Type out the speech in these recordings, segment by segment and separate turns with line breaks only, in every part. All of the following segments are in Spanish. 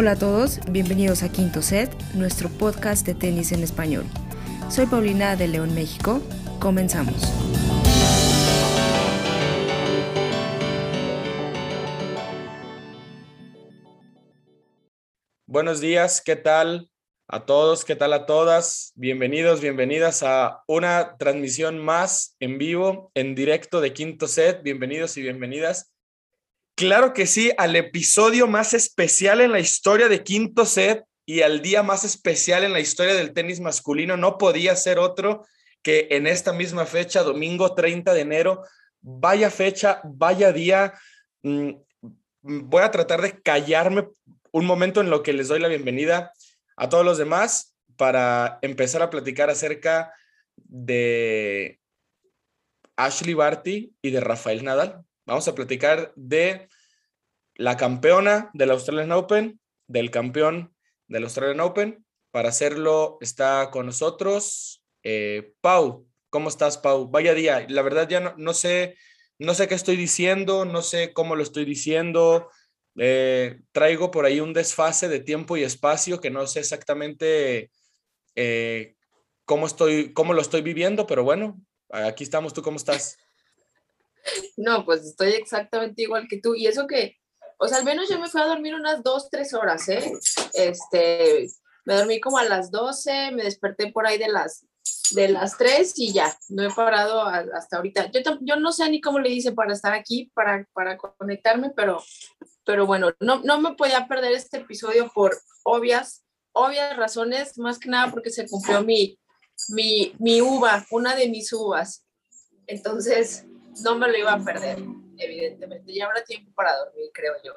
Hola a todos, bienvenidos a Quinto Set, nuestro podcast de tenis en español. Soy Paulina de León, México. Comenzamos.
Buenos días, ¿qué tal a todos? ¿Qué tal a todas? Bienvenidos, bienvenidas a una transmisión más en vivo, en directo de Quinto Set. Bienvenidos y bienvenidas. Claro que sí, al episodio más especial en la historia de Quinto Set y al día más especial en la historia del tenis masculino. No podía ser otro que en esta misma fecha, domingo 30 de enero. Vaya fecha, vaya día. Mm, voy a tratar de callarme un momento en lo que les doy la bienvenida a todos los demás para empezar a platicar acerca de Ashley Barty y de Rafael Nadal. Vamos a platicar de la campeona del Australian Open, del campeón del Australian Open. Para hacerlo está con nosotros eh, Pau. ¿Cómo estás, Pau? Vaya día. La verdad ya no, sé, no sé qué estoy diciendo, no sé cómo lo estoy diciendo. Eh, traigo por ahí un desfase de tiempo y espacio que no sé exactamente eh, cómo, estoy, cómo lo estoy viviendo, pero bueno, aquí estamos. ¿Tú cómo estás?
No, pues estoy exactamente igual que tú. Y eso que, o sea, al menos yo me fui a dormir unas dos, tres horas, ¿eh? Este, me dormí como a las 12, me desperté por ahí de las, de las 3 y ya, no he parado hasta ahorita. Yo, yo no sé ni cómo le hice para estar aquí, para, para conectarme, pero, pero bueno, no, no me podía perder este episodio por obvias, obvias razones, más que nada porque se cumplió mi, mi, mi uva, una de mis uvas. Entonces, no me lo iba a perder, evidentemente. Ya habrá tiempo para dormir, creo yo.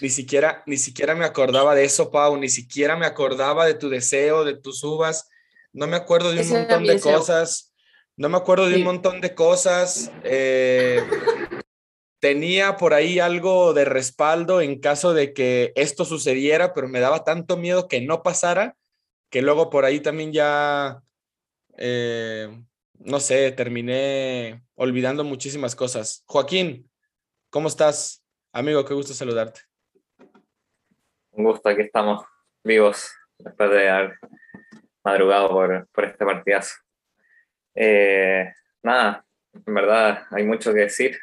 Ni siquiera, ni siquiera me acordaba de eso, Pau, ni siquiera me acordaba de tu deseo, de tus uvas. No me acuerdo de un montón de cosas. No me acuerdo de un montón de cosas. Eh, tenía por ahí algo de respaldo en caso de que esto sucediera, pero me daba tanto miedo que no pasara, que luego por ahí también ya eh, no sé, terminé olvidando muchísimas cosas. Joaquín, ¿cómo estás? Amigo, qué gusto saludarte.
Un gusto, aquí estamos vivos después de haber madrugado por, este partidazo. Eh, nada, en verdad hay mucho que decir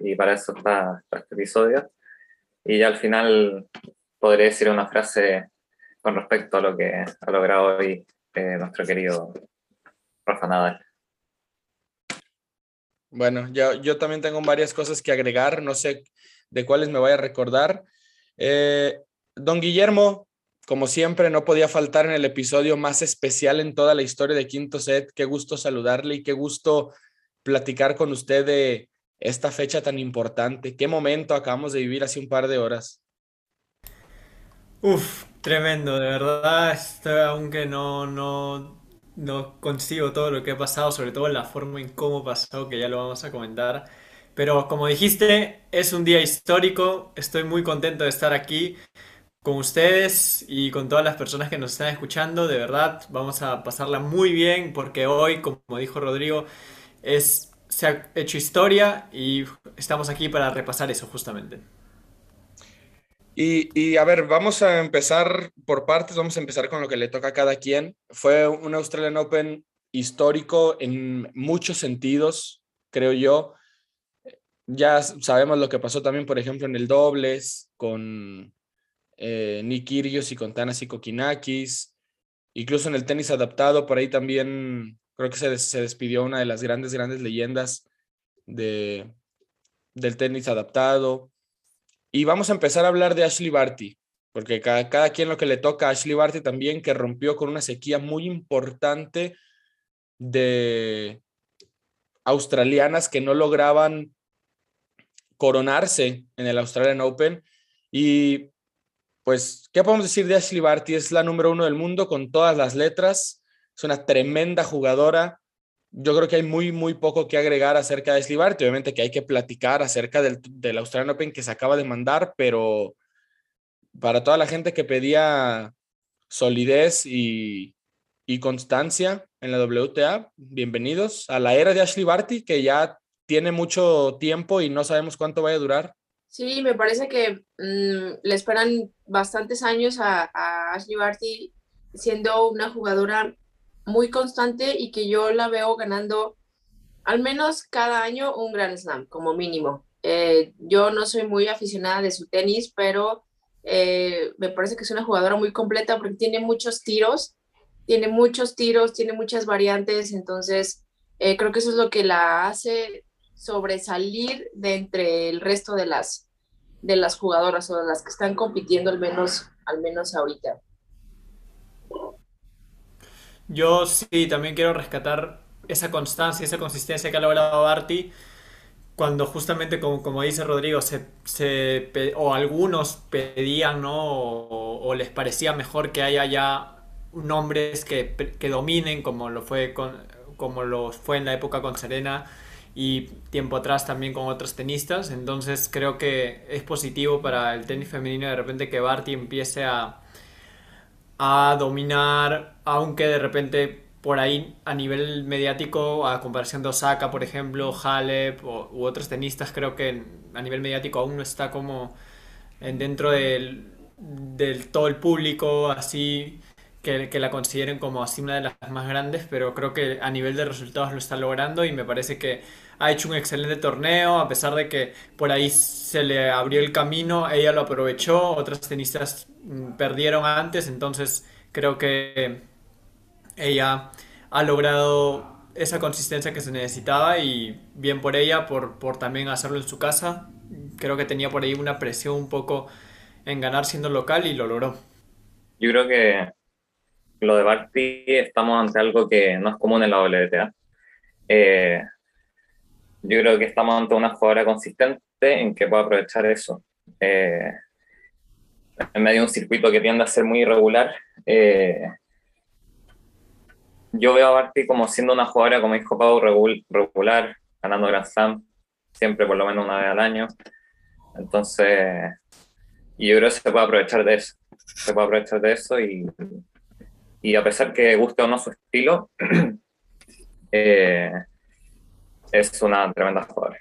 y para eso está, este episodio. Y ya al final podré decir una frase con respecto a lo que ha logrado hoy eh, nuestro querido Rafa Nadal.
Bueno, yo, yo también tengo varias cosas que agregar, no sé de cuáles me voy a recordar. Eh, don Guillermo, como siempre, no podía faltar en el episodio más especial en toda la historia de Quinto Set. Qué gusto saludarle y qué gusto platicar con usted de esta fecha tan importante. Qué momento acabamos de vivir hace un par de horas.
Uf, tremendo, de verdad. aunque no, no, no consigo todo lo que ha pasado, sobre todo la forma en cómo pasó, que ya lo vamos a comentar. Pero como dijiste, es un día histórico, estoy muy contento de estar aquí con ustedes y con todas las personas que nos están escuchando. De verdad, vamos a pasarla muy bien porque hoy, como dijo Rodrigo, es, se ha hecho historia y estamos aquí para repasar eso justamente.
Y, a ver, vamos a empezar por partes, vamos a empezar con lo que le toca a cada quien. Fue un Australian Open histórico en muchos sentidos, creo yo. Ya sabemos lo que pasó también, por ejemplo, en el dobles con eh, Nick Kyrgios y con Tanas y Kokinakis. Incluso en el tenis adaptado, por ahí también creo que se, se despidió una de las grandes, grandes leyendas de, del tenis adaptado. Y vamos a empezar a hablar de Ashley Barty, porque cada, cada quien lo que le toca a Ashley Barty también, que rompió con una sequía muy importante de australianas que no lograban coronarse en el Australian Open. Y pues, ¿qué podemos decir de Ashley Barty? Es la número uno del mundo con todas las letras. Es una tremenda jugadora yo creo que hay muy, muy poco que agregar acerca de Slibarty. Obviamente que hay que platicar acerca del, del Australian Open que se acaba de mandar, pero para toda la gente que pedía solidez y, y constancia en la WTA, bienvenidos a la era de Ashley Barty, que ya tiene mucho tiempo y no sabemos cuánto vaya a durar.
Sí, me parece que mm, le esperan bastantes años a, a, Ashley Barty siendo una jugadora muy constante y que yo la veo ganando al menos cada año un Grand Slam, como mínimo. Eh, yo no soy muy aficionada de su tenis, pero eh, me parece que es una jugadora muy completa porque tiene muchos tiros, tiene muchos tiros, tiene muchas variantes, entonces eh, creo que eso es lo que la hace sobresalir de entre el resto de las, de las jugadoras o de las que están compitiendo al menos, al menos ahorita.
Yo sí, también quiero rescatar esa constancia, esa consistencia que ha logrado Barty cuando justamente como, como dice Rodrigo, se, o algunos pedían, ¿no? O, les parecía mejor que haya ya nombres que, que dominen, como lo fue con, como lo fue en la época con Serena y tiempo atrás también con otros tenistas. Entonces creo que es positivo para el tenis femenino de repente que Barty empiece a, a dominar, aunque de repente por ahí a nivel mediático, a comparación de Osaka, por ejemplo, Halep u otros tenistas, creo que a nivel mediático aún no está como en dentro del, del todo el público, así que, que, la consideren como así una de las más grandes, pero creo que a nivel de resultados lo está logrando y me parece que ha hecho un excelente torneo, a pesar de que por ahí se le abrió el camino, ella lo aprovechó, otras tenistas mm, perdieron antes, entonces creo que ella ha logrado esa consistencia que se necesitaba y bien por ella, por, por también hacerlo en su casa. Creo que tenía por ahí una presión un poco en ganar siendo local y lo logró.
Yo creo que lo de Barty estamos ante algo que no es común en la WTA. Eh, yo creo que estamos ante una jugadora consistente en que pueda aprovechar eso. Eh, en medio de un circuito que tiende a ser muy irregular, eh, yo veo a Barty como siendo una jugadora, como dijo Pau, regular, ganando Grand Slam, siempre por lo menos una vez al año. Entonces, y yo creo que se puede aprovechar de eso. Se puede aprovechar de eso y, y a pesar que guste o no su estilo, eh, es una tremenda jugadora.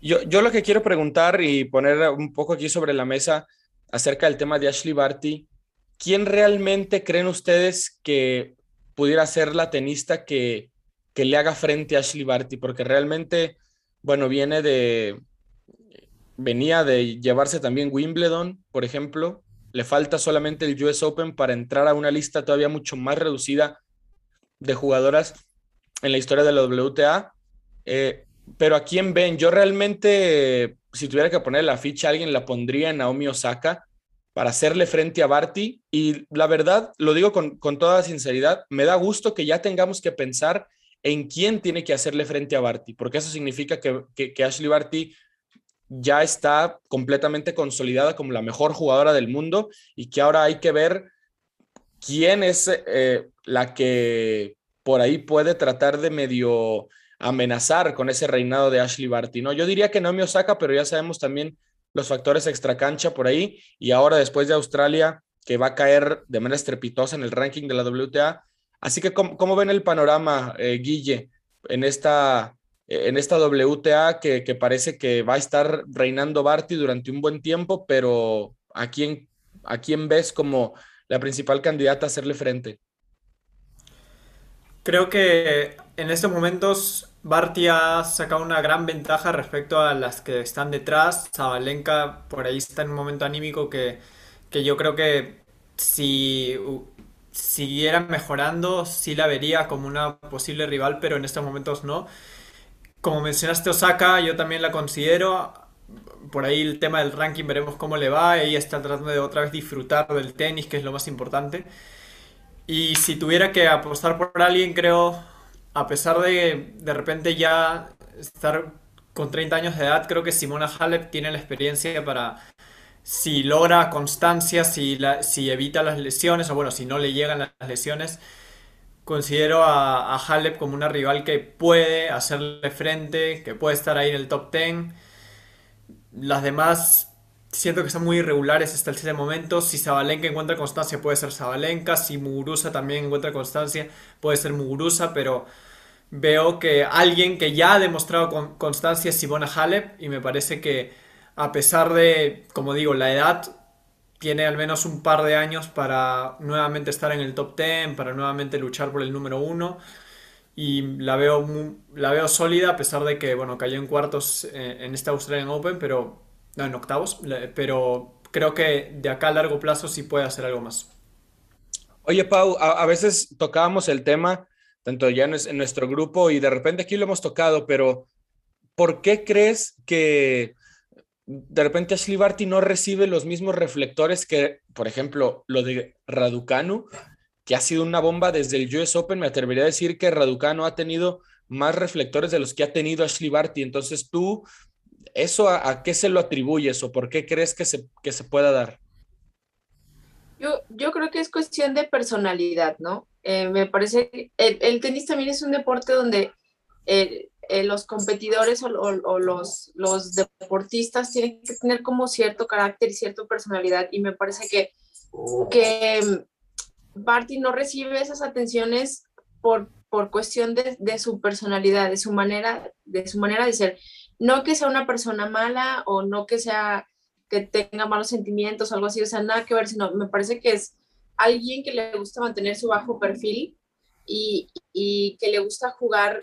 Yo, yo lo que quiero preguntar y poner un poco aquí sobre la mesa acerca del tema de Ashley Barty ¿quién realmente creen ustedes que pudiera ser la tenista que, que le haga frente a Ashley Barty? Porque realmente, bueno, viene de, venía de llevarse también Wimbledon, por ejemplo. Le falta solamente el US Open para entrar a una lista todavía mucho más reducida de jugadoras en la historia de la WTA. Eh, pero a quién ven, yo realmente, si tuviera que poner la ficha, alguien la pondría en Naomi Osaka para hacerle frente a Barty. Y la verdad, lo digo con, toda sinceridad, me da gusto que ya tengamos que pensar en quién tiene que hacerle frente a Barty, porque eso significa que, que, Ashley Barty ya está completamente consolidada como la mejor jugadora del mundo y que ahora hay que ver quién es eh, la que por ahí puede tratar de medio amenazar con ese reinado de Ashley Barty. ¿no? Yo diría que Naomi Osaka, pero ya sabemos también los factores extracancha por ahí. Y ahora después de Australia, que va a caer de manera estrepitosa en el ranking de la WTA. Así que, ¿cómo, ven el panorama, eh, Guille, en esta, en esta WTA que, que, parece que va a estar reinando Barty durante un buen tiempo, pero ¿a quién, a quién ves como la principal candidata a hacerle frente?
Creo que en estos momentos Barty ha sacado una gran ventaja respecto a las que están detrás. Zabalenka por ahí está en un momento anímico que, yo creo que si siguiera mejorando, sí la vería como una posible rival, pero en estos momentos no. Como mencionaste Osaka, yo también la considero. Por ahí el tema del ranking veremos cómo le va. Ella está tratando de otra vez disfrutar del tenis, que es lo más importante. Y si tuviera que apostar por alguien, creo a pesar de de repente ya estar con 30 años de edad, creo que Simona Halep tiene la experiencia para, si logra constancia, si, la, si evita las lesiones, o bueno, si no le llegan las lesiones, considero a, a Halep como una rival que puede hacerle frente, que puede estar ahí en el top 10. Las demás siento que son muy irregulares hasta ese momento. Si Zabalenka encuentra constancia, puede ser Zabalenka. Si Muguruza también encuentra constancia, puede ser Muguruza, pero veo que alguien que ya ha demostrado con constancia es Simona Halep y me parece que a pesar de, como digo, la edad, tiene al menos un par de años para nuevamente estar en el top 10, para nuevamente luchar por el número uno. Y la veo, la veo sólida a pesar de que, bueno, cayó en cuartos eh, en este Australian Open, pero no, en octavos, pero creo que de acá a largo plazo sí puede hacer algo más.
Oye, Pau, a, veces tocábamos el tema, tanto ya en nuestro grupo y de repente aquí lo hemos tocado, pero ¿por qué crees que de repente Ashley Barty no recibe los mismos reflectores que, por ejemplo, lo de Raducanu, que ha sido una bomba desde el US Open. Me atrevería a decir que Raducanu ha tenido más reflectores de los que ha tenido Ashley Barty. Entonces, tú, ¿eso a, qué se lo atribuyes o por qué crees que se, que se pueda dar?
Yo, yo creo que es cuestión de personalidad, ¿no? Eh, me parece que el, tenis también es un deporte donde eh, eh, los competidores o, los, los, deportistas tienen que tener como cierto carácter y cierta personalidad y me parece que, que mm, Barty no recibe esas atenciones por, por cuestión de, de, su personalidad, de su, manera, de su manera de ser. No que sea una persona mala o no que sea que tenga malos sentimientos o algo así, o sea, nada que ver, sino me parece que es alguien que le gusta mantener su bajo perfil y, y que le gusta jugar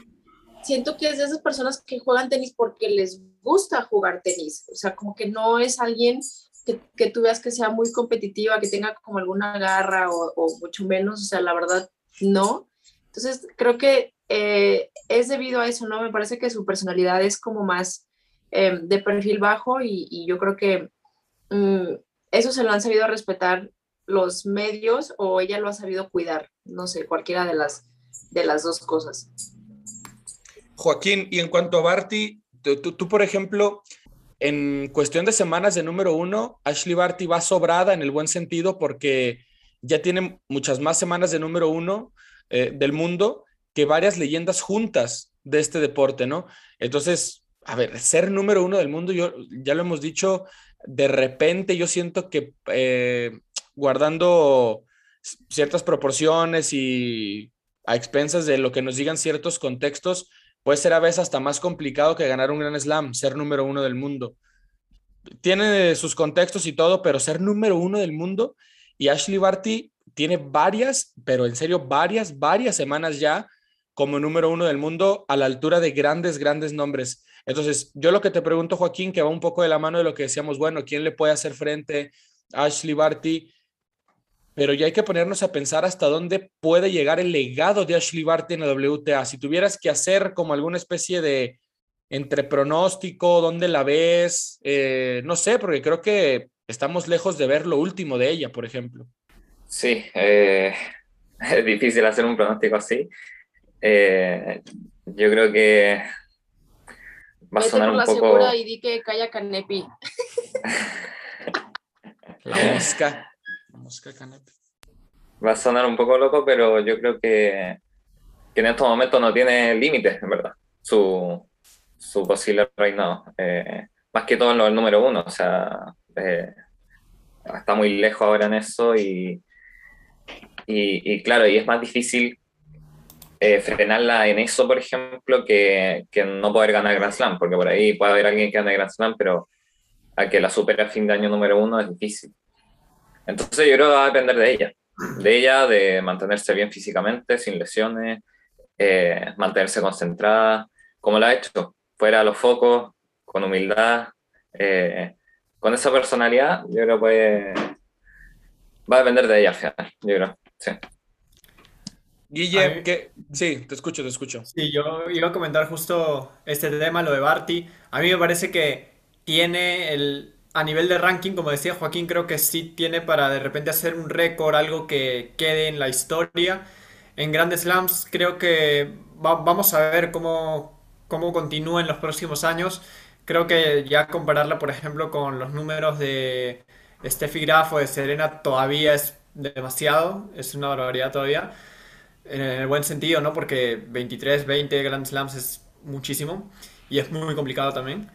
siento que es de esas personas que juegan tenis porque les gusta jugar tenis. O sea, como que no es alguien que, que tú veas que sea muy competitiva, que tenga como alguna garra o, mucho menos. O sea, la verdad, no. Entonces, creo que eh, es debido a eso, ¿no? Me parece que su personalidad es como más eh, de perfil bajo y, yo creo que mm, eso se lo han sabido respetar los medios o ella lo ha sabido cuidar. No sé, cualquiera de las, de las dos cosas.
Joaquín, y en cuanto a Barty, tú, por ejemplo, en cuestión de semanas de número uno, Ashley Barty va sobrada en el buen sentido porque ya tiene muchas más semanas de número uno eh, del mundo que varias leyendas juntas de este deporte, ¿no? Entonces, a ver, ser número uno del mundo, yo ya lo hemos dicho, de repente yo siento que eh, guardando ciertas proporciones y a expensas de lo que nos digan ciertos contextos, puede ser a veces hasta más complicado que ganar un Gran Slam, ser número uno del mundo. Tiene sus contextos y todo, pero ser número uno del mundo y Ashley Barty tiene varias, pero en serio, varias, varias semanas ya como número uno del mundo a la altura de grandes, grandes nombres. Entonces, yo lo que te pregunto, Joaquín, que va un poco de la mano de lo que decíamos, bueno, ¿quién le puede hacer frente a Ashley Barty? pero ya hay que ponernos a pensar hasta dónde puede llegar el legado de Ashley Barty en la WTA. Si tuvieras que hacer como alguna especie de entre pronóstico, dónde la ves, eh, no sé, porque creo que estamos lejos de ver lo último de ella, por ejemplo.
Sí, eh, es difícil hacer un pronóstico así. Eh, yo creo que
va a sonar un poco... y di que calla Canepi.
la mosca.
Va a sonar un poco loco, pero yo creo que, en estos momentos no tiene límites, en verdad, su, su posible reinado. Eh, más que todo en lo del número uno, o sea, eh, está muy lejos ahora en eso y, y, claro, y es más difícil eh, frenarla en eso, por ejemplo, que, que, no poder ganar Grand Slam, porque por ahí puede haber alguien que gane Grand Slam, pero a que la supere a fin de año número uno es difícil. Entonces yo creo que va a depender de ella, de ella, de mantenerse bien físicamente, sin lesiones, eh, mantenerse concentrada, como lo ha hecho, fuera de los focos, con humildad, eh, con esa personalidad, yo creo que va a depender de ella al final, yo creo, sí.
Guille, que... sí, te escucho, te escucho.
Sí, yo iba a comentar justo este tema, lo de Barty. A mí me parece que tiene el, a nivel de ranking, como decía Joaquín, creo que sí tiene para de repente hacer un récord, algo que quede en la historia. En Grandes Slams creo que vamos a ver cómo, cómo continúa en los próximos años. Creo que ya compararla, por ejemplo, con los números de Steffi Graf o de Serena todavía es demasiado, es una barbaridad todavía. En el buen sentido, ¿no? Porque 23, 20 Grand Slams es muchísimo y es muy complicado también.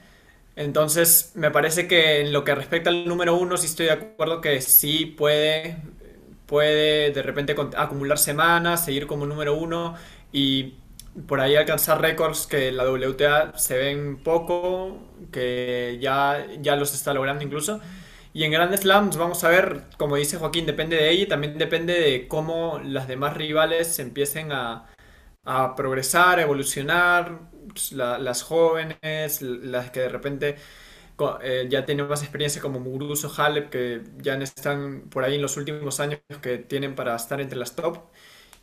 Entonces, me parece que en lo que respecta al número uno, sí estoy de acuerdo que sí puede, puede de repente acumular semanas, seguir como número uno y por ahí alcanzar récords que la WTA se ven poco, que ya, ya los está logrando incluso. Y en Grand Slams vamos a ver, como dice Joaquín, depende de ella y también depende de cómo las demás rivales empiecen a, progresar, a evolucionar, las jóvenes, las que de repente eh, ya tienen más experiencia como Muguruzo, Halep, que ya están por ahí en los últimos años que tienen para estar entre las top.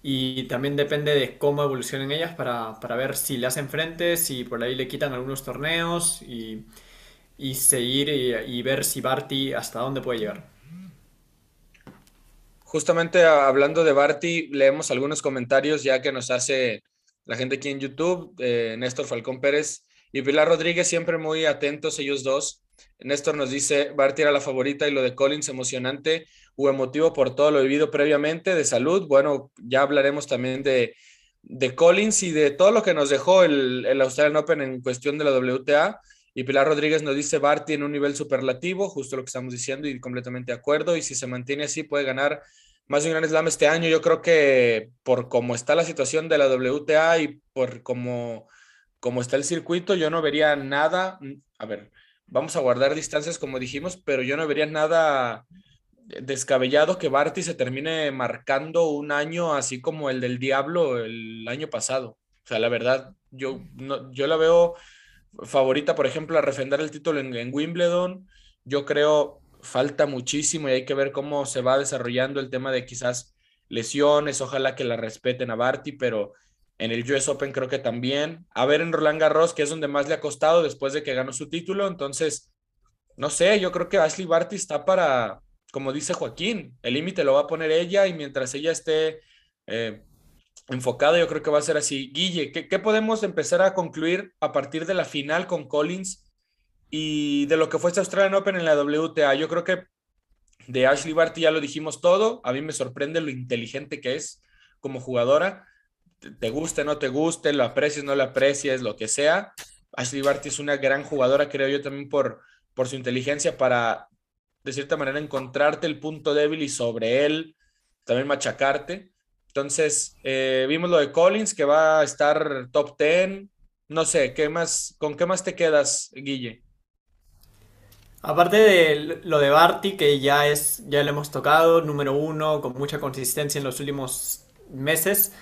Y también depende de cómo evolucionen ellas para, para ver si le hacen frente, si por ahí le quitan algunos torneos y, y seguir y, ver si Barty hasta dónde puede llegar.
Justamente hablando de Barty, leemos algunos comentarios ya que nos hace la gente aquí en YouTube, eh, Néstor Falcón Pérez y Pilar Rodríguez, siempre muy atentos ellos dos. Néstor nos dice, Barty era la favorita y lo de Collins emocionante o emotivo por todo lo vivido previamente, de salud. Bueno, ya hablaremos también de, de Collins y de todo lo que nos dejó el, el Australian Open en cuestión de la WTA. Y Pilar Rodríguez nos dice Barty en un nivel superlativo, justo lo que estamos diciendo y completamente de acuerdo. Y si se mantiene así, puede ganar más de un Gran Slam este año. Yo creo que por cómo está la situación de la WTA y por cómo, cómo está el circuito, yo no vería nada. A ver, vamos a guardar distancias como dijimos, pero yo no vería nada descabellado que Barty se termine marcando un año así como el del Diablo el año pasado. O sea, la verdad, yo, no, yo la veo favorita, por ejemplo, a refrendar el título en, Wimbledon. Yo creo falta muchísimo y hay que ver cómo se va desarrollando el tema de quizás lesiones, ojalá que la respeten a Barty, pero en el US Open creo que también. A ver en Roland Garros, que es donde más le ha costado después de que ganó su título, entonces, no sé, yo creo que Ashley Barty está para, como dice Joaquín, el límite lo va a poner ella y mientras ella esté eh, enfocado, yo creo que va a ser así. Guille, ¿qué, podemos empezar a concluir a partir de la final con Collins y de lo que fue este Australian Open en la WTA? Yo creo que de Ashley Barty ya lo dijimos todo. A mí me sorprende lo inteligente que es como jugadora. Te guste, no te guste, lo aprecies, no lo aprecies, lo que sea. Ashley Barty es una gran jugadora, creo yo, también por, por su inteligencia para, de cierta manera, encontrarte el punto débil y sobre él también machacarte. Entonces, eh, vimos lo de Collins, que va a estar top 10. No sé, ¿qué más, ¿con qué más te quedas, Guille?
Aparte de lo de Barty, que ya es, ya lo hemos tocado, número uno, con mucha consistencia en los últimos meses.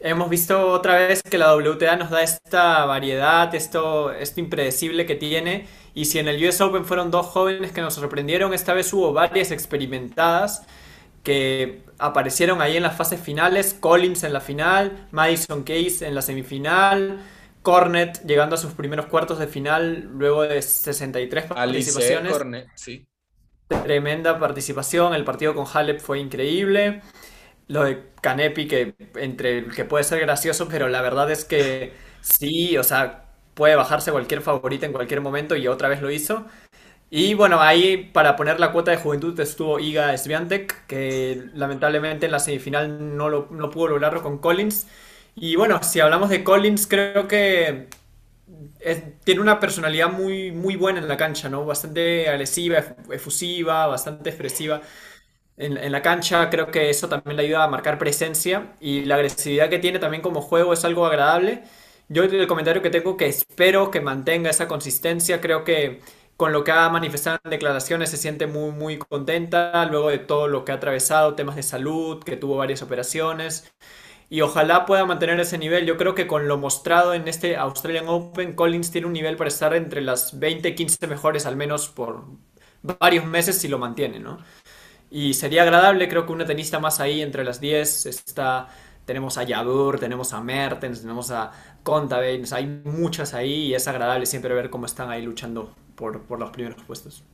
Hemos visto otra vez que la WTA nos da esta variedad, esto, esto impredecible que tiene. Y si en el US Open fueron dos jóvenes que nos sorprendieron, esta vez hubo varias experimentadas que aparecieron ahí en las fases finales, Collins en la final, Madison Case en la semifinal, Cornet llegando a sus primeros cuartos de final luego de 63 participaciones. Cornet, sí. Tremenda participación, el partido con Halep fue increíble. Lo de Canepi, que entre que puede ser gracioso, pero la verdad es que sí, o sea, puede bajarse cualquier favorita en cualquier momento y otra vez lo hizo. Y bueno, ahí para poner la cuota de juventud estuvo Iga Swiatek, que lamentablemente en la semifinal no, no pudo lograrlo con Collins. Y bueno, si hablamos de Collins, creo que tiene una personalidad muy, muy buena en la cancha, ¿no? Bastante agresiva, efusiva, bastante expresiva. En, en, la cancha creo que eso también le ayuda a marcar presencia y la agresividad que tiene también como juego es algo agradable. Yo el comentario que tengo que espero que mantenga esa consistencia, creo que con lo que ha manifestado en declaraciones se siente muy, muy contenta luego de todo lo que ha atravesado, temas de salud, que tuvo varias operaciones. Y ojalá pueda mantener ese nivel. Yo creo que con lo mostrado en este Australian Open, Collins tiene un nivel para estar entre las 20, 15 mejores al menos por varios meses si lo mantiene, ¿no? Y sería agradable, creo que una tenista más ahí entre las 10 está... Tenemos a Yadur, tenemos a Mertens, tenemos a Contaveins, hay muchas ahí y es agradable siempre ver cómo están ahí luchando por, los primeros puestos.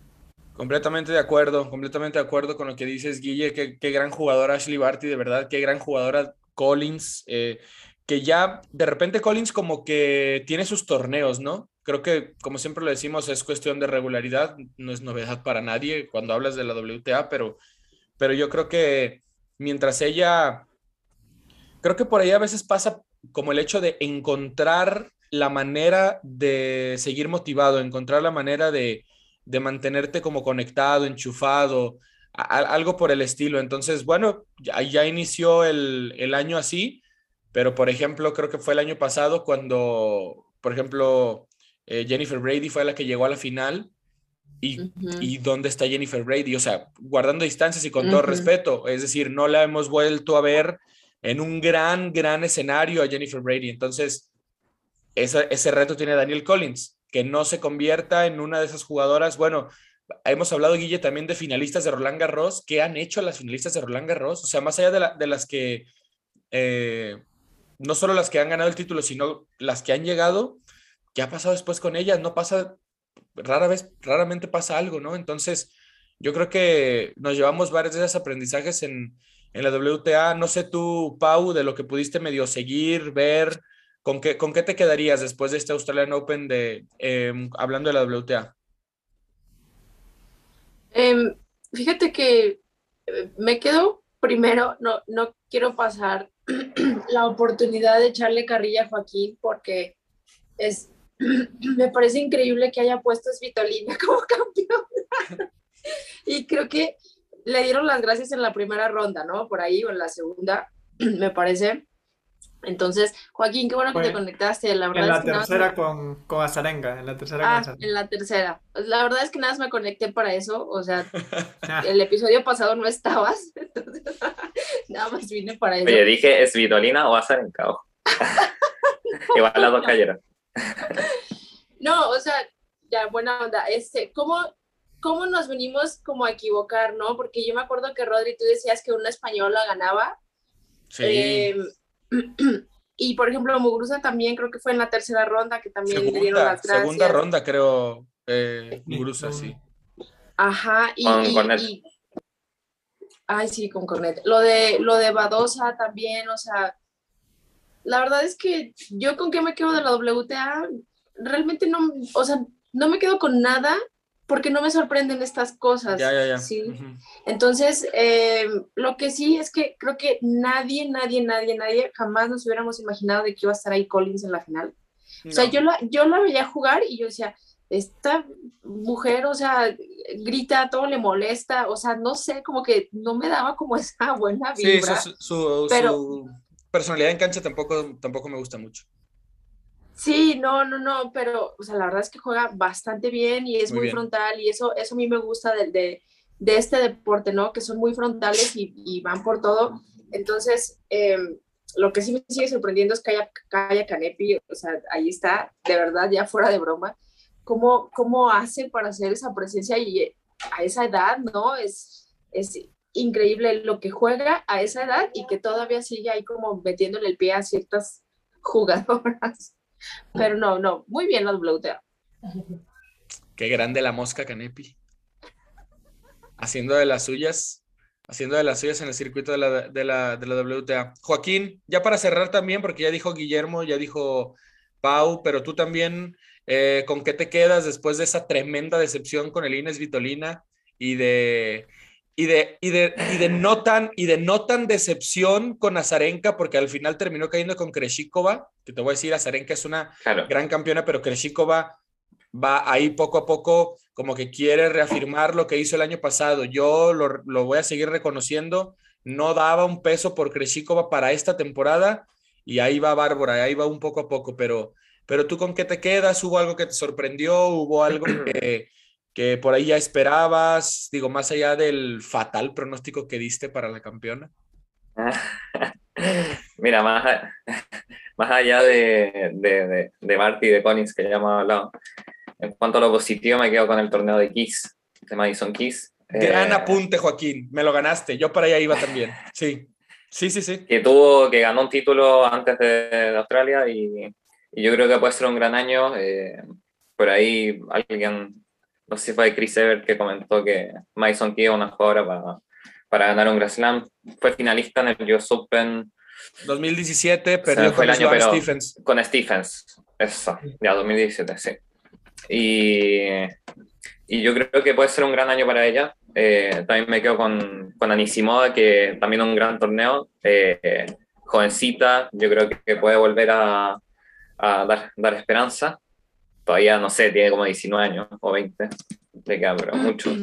Completamente de acuerdo, completamente de acuerdo con lo que dices, Guille. Qué, qué gran jugadora Ashley Barty, de verdad, qué gran jugadora Collins. Eh, que ya de repente Collins como que tiene sus torneos, ¿no? Creo que, como siempre lo decimos, es cuestión de regularidad, no es novedad para nadie cuando hablas de la WTA, pero, pero yo creo que mientras ella, creo que por ahí a veces pasa como el hecho de encontrar la manera de seguir motivado, encontrar la manera de, mantenerte como conectado, enchufado, algo por el estilo. Entonces, bueno, ya, ya inició el, año así, pero por ejemplo, creo que fue el año pasado cuando, por ejemplo, eh, Jennifer Brady fue la que llegó a la final. Y, y, dónde está Jennifer Brady? O sea, guardando distancias y con todo respeto, es decir, no la hemos vuelto a ver en un gran, gran escenario a Jennifer Brady. Entonces, ese reto tiene Daniel Collins, que no se convierta en una de esas jugadoras. Bueno, hemos hablado, Guille, también de finalistas de Roland Garros. ¿Qué han hecho las finalistas de Roland Garros? O sea, más allá de, las que, eh, no solo las que han ganado el título, sino las que han llegado, ¿qué ha pasado después con ellas? No pasa, rara vez, raramente pasa algo, ¿no? Entonces, yo creo que nos llevamos varios de esos aprendizajes en, en la WTA. No sé tú, Pau, de lo que pudiste medio seguir, ver, ¿con qué, con qué te quedarías después de este Australian Open de, em, hablando de la WTA?
Em, fíjate que eh, me quedo primero, no, no quiero pasar la oportunidad de echarle carrilla a Joaquín porque es, me parece increíble que haya puesto a Svitolina como campeón. y creo que le dieron las gracias en la primera ronda, ¿no? Por ahí o en la segunda, me parece. Entonces, Joaquín, qué bueno que te conectaste. La verdad
en la
es que
tercera con, con Azarenga, en la tercera
ah, en la tercera. La verdad es que nada más me conecté para eso, o sea, el episodio pasado no estabas, entonces nada más vine para eso.
Oye, dije, ¿es Vidolina o Azarenga? Igual las dos cayeron.
no, o sea, ya, buena onda. Este, ¿cómo, cómo nos venimos como a equivocar, ¿no? Porque yo me acuerdo que Rodri, tú decías que una española ganaba. Sí. Em, y por ejemplo, Muguruza también creo que fue en la tercera ronda que también le dieron las gracias.
Segunda ronda, creo, eh, Muguruza, sí.
Ajá, y, con Ay, sí, con Cornet. Lo de, lo de Badosa también, o sea, la verdad es que yo con qué me quedo de la WTA, realmente no, o sea, no me quedo con nada porque no me sorprenden estas cosas.
Ya, ya, ya.
Sí. Entonces, eh, lo que sí es que creo que nadie, nadie, nadie, nadie jamás nos hubiéramos imaginado de que iba a estar ahí Collins en la final. O sea, yo la, yo la veía jugar y yo decía, esta mujer, o sea, grita, todo le molesta, o sea, no sé, como que no me daba como esa buena vibra.
Sí, su, su personalidad en cancha tampoco, tampoco me gusta mucho.
Sí, no, no, no, pero, o sea, la verdad es que juega bastante bien y es muy, frontal y eso, eso a mí me gusta de, de, de este deporte, ¿no? Que son muy frontales y, y van por todo. Entonces, em, lo que sí me sigue sorprendiendo es que haya, haya Canepi, o sea, ahí está, de verdad, ya fuera de broma, cómo, cómo hace para hacer esa presencia y a esa edad, ¿no? Es, es increíble lo que juega a esa edad y que todavía sigue ahí como metiéndole el pie a ciertas jugadoras. Pero no, no, muy bien la WTA.
Qué grande la mosca Canepi. Haciendo de las suyas, haciendo de las suyas en el circuito de la, de la, de la WTA. Joaquín, ya para cerrar también, porque ya dijo Guillermo, ya dijo Pau, pero tú también, eh, ¿con qué te quedas después de esa tremenda decepción con el Ines Vitolina y de y de, y de, y de, no tan, y de no tan decepción con Azarenka, porque al final terminó cayendo con Kreshikova, que te voy a decir, Azarenka es una gran campeona, pero Kreshikova va ahí poco a poco como que quiere reafirmar lo que hizo el año pasado. Yo lo, lo voy a seguir reconociendo, no daba un peso por Kreshikova para esta temporada, y ahí va Bárbara, ahí va un poco a poco, pero, pero tú con qué te quedas, hubo algo que te sorprendió, hubo algo que que por ahí ya esperabas, digo, más allá del fatal pronóstico que diste para la campeona?
Mira, más, más allá de, de, de, Marty y de Collins, que ya hemos hablado, en cuanto a lo positivo, me quedo con el torneo de Kiss, de Madison Kiss.
Gran eh, apunte, Joaquín, me lo ganaste, yo para allá iba también, sí. Sí, sí, sí.
Que tuvo, que ganó un título antes de, Australia y, y, yo creo que puede ser un gran año. Eh, por ahí alguien no sé si fue Chris Evert que comentó que Mason Key es una jugadora para, para ganar un Grand Slam. Fue finalista en el US Open.
2017, perdió con el año, Stephens.
Con Stephens, eso, ya 2017, sí. Y, y, yo creo que puede ser un gran año para ella. Eh, también me quedo con, con Anisimova, que también un gran torneo. Eh, jovencita, yo creo que puede volver a, a dar, dar esperanza todavía no sé, tiene como 19 años o 20, le queda pero mucho.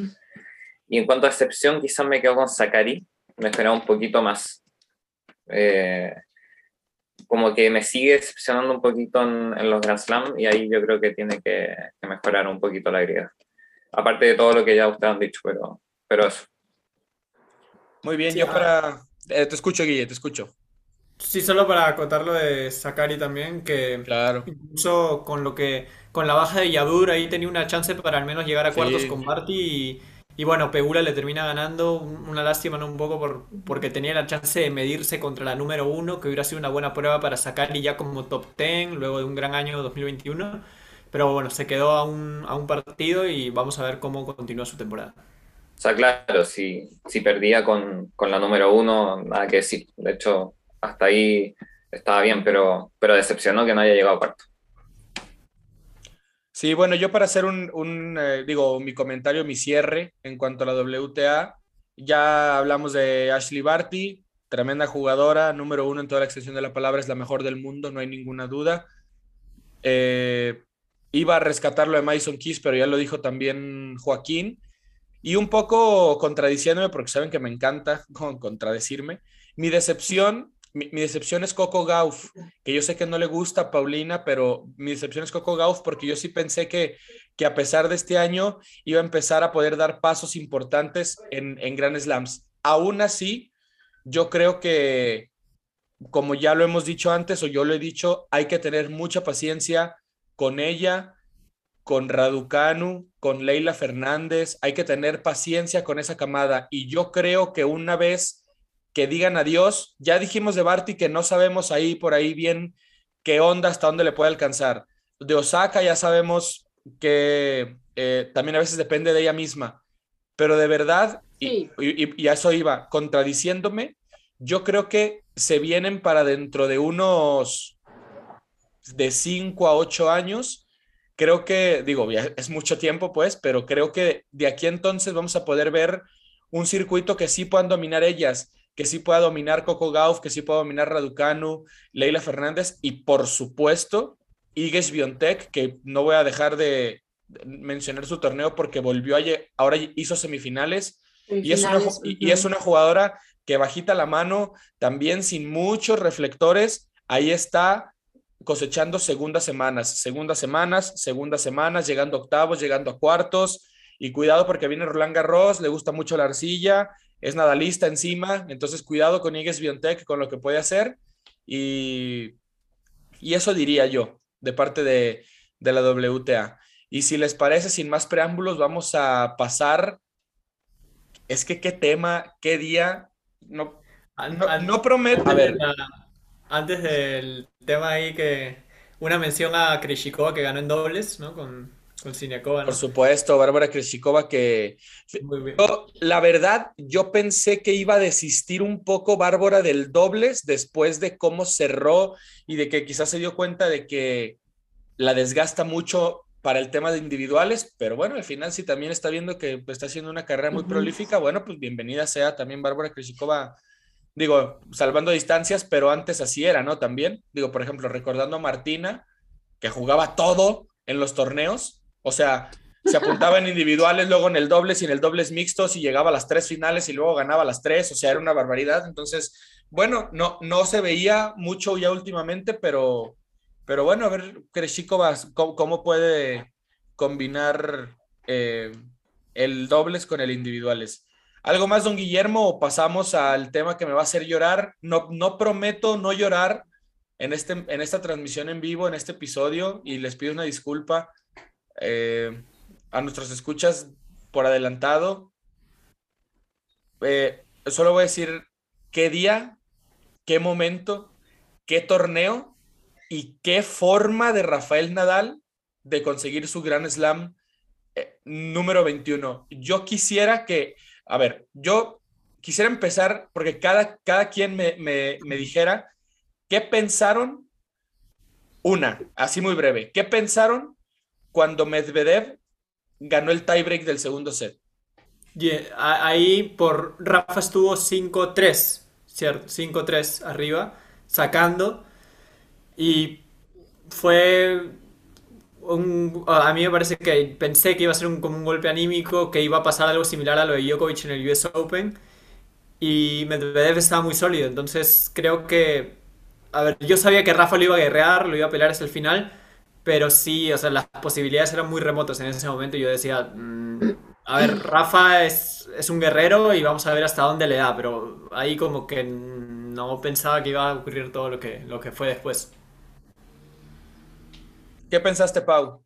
Y en cuanto a excepción, quizás me quedo con Sakari, me esperaba un poquito más. Eh, como que me sigue decepcionando un poquito en, en los Grand Slam y ahí yo creo que tiene que, que, mejorar un poquito la griega. Aparte de todo lo que ya ustedes han dicho, pero, pero eso.
Muy bien, yo para... Eh, te escucho, Guille, te escucho.
Sí, solo para acotar lo de Sakari también, que
claro.
incluso con lo que con la baja de Yadur ahí tenía una chance para al menos llegar a cuartos
Sí.
con Barty y, y bueno, Pegula le termina ganando, un- una lástima ¿no? un poco por, porque tenía la chance de medirse contra la número uno, que hubiera sido una buena prueba para Sakari ya como top 10 luego de un gran año 2021, pero bueno, se quedó a un, a un partido y vamos a ver cómo continúa su temporada.
O sea, claro, si, si perdía con, con la número uno, nada que decir. De hecho, hasta ahí estaba bien, pero, pero decepcionó que no haya llegado a cuarto.
Sí, bueno, yo para hacer un, eh, digo, mi comentario, mi cierre en cuanto a la WTA, ya hablamos de Ashley Barty, tremenda jugadora, número uno en toda la extensión de la palabra, es la mejor del mundo, no hay ninguna duda. Eh, iba a rescatarlo de Mason Keys, pero ya lo dijo también Joaquín. Y un poco contradiciéndome, porque saben que me encanta con- contradecirme, mi decepción, mi, decepción es Coco Gauff, que yo sé que no le gusta a Paulina, pero mi decepción es Coco Gauff porque yo sí pensé que, que a pesar de este año iba a empezar a poder dar pasos importantes en, en Grand Slams. Aún así, yo creo que, como ya lo hemos dicho antes o yo lo he dicho, hay que tener mucha paciencia con ella, con Raducanu, con Leila Fernández, hay que tener paciencia con esa camada y yo creo que una vez que digan adiós, ya dijimos de Barty que no sabemos ahí por ahí bien qué onda, hasta dónde le puede alcanzar. De Osaka ya sabemos que eh, también a veces depende de ella misma, pero de verdad,
Sí.
y, y, y a eso iba, contradiciéndome, yo creo que se vienen para dentro de unos de 5 a 8 años. Creo que, digo, es mucho tiempo, pues, pero creo que de aquí entonces vamos a poder ver un circuito que sí puedan dominar ellas, que sí pueda dominar Coco Gauff, que sí pueda dominar Raducanu, Leila Fernández y, por supuesto, Iges Biontech, que no voy a dejar de mencionar su torneo porque volvió a, ahora hizo semifinales y es, una, y, y es una jugadora que bajita la mano, también sin muchos reflectores, ahí está cosechando segundas semanas, segundas semanas, segundas semanas, llegando a octavos, llegando a cuartos, y cuidado porque viene Roland Garros, le gusta mucho la arcilla, es nadalista encima, entonces cuidado con Igues Biontech, con lo que puede hacer, y, y eso diría yo, de parte de, de la WTA. Y si les parece, sin más preámbulos, vamos a pasar es que qué tema, qué día, no, no, no prometo.
A ver. Antes del tema ahí que una mención a Krejcikova que ganó en dobles, ¿no? Con, con Siniakova, ¿no?
Por supuesto, Bárbara Krejcikova que yo, la verdad yo pensé que iba a desistir un poco Bárbara del dobles después de cómo cerró y de que quizás se dio cuenta de que la desgasta mucho para el tema de individuales, pero bueno, al final si también está viendo que pues, está haciendo una carrera muy uh -huh. prolífica, bueno, pues bienvenida sea también Bárbara Krejcikova, digo, salvando distancias, pero antes así era, ¿no? También, digo, por ejemplo, recordando a Martina, que jugaba todo en los torneos, o sea, se apuntaba en individuales, luego en el dobles y en el dobles mixtos y llegaba a las tres finales y luego ganaba las tres, o sea, era una barbaridad, entonces, bueno, no, no se veía mucho ya últimamente, pero pero bueno, a ver, Krejcikova, ¿cómo, ¿cómo, puede combinar eh, el dobles con el individuales? ¿Algo más, don Guillermo, o pasamos al tema que me va a hacer llorar? No, no prometo no llorar en, este, en esta transmisión en vivo, en este episodio, y les pido una disculpa eh, a nuestros escuchas por adelantado. Eh, solo voy a decir qué día, qué momento, qué torneo y qué forma de Rafael Nadal de conseguir su Grand Slam eh, número 21. Yo quisiera que, a ver, yo quisiera empezar porque cada, cada quien me, me, me dijera qué pensaron, una, así muy breve, qué pensaron cuando Medvedev ganó el tiebreak del segundo set.
Yeah, ahí por Rafa estuvo 5-3, ¿cierto? 5-3 arriba, sacando. Y fue un, a mí me parece que pensé que iba a ser un, como un golpe anímico, que iba a pasar algo similar a lo de Djokovic en el US Open. Y Medvedev estaba muy sólido, entonces creo que a ver, yo sabía que Rafa lo iba a guerrear, lo iba a pelear hasta el final, pero sí, o sea, las posibilidades eran muy remotas en ese momento. Yo decía, mm, a ver, Rafa es, es, un guerrero y vamos a ver hasta dónde le da, pero ahí como que no pensaba que iba a ocurrir todo lo que, lo que fue después.
¿Qué pensaste, Pau?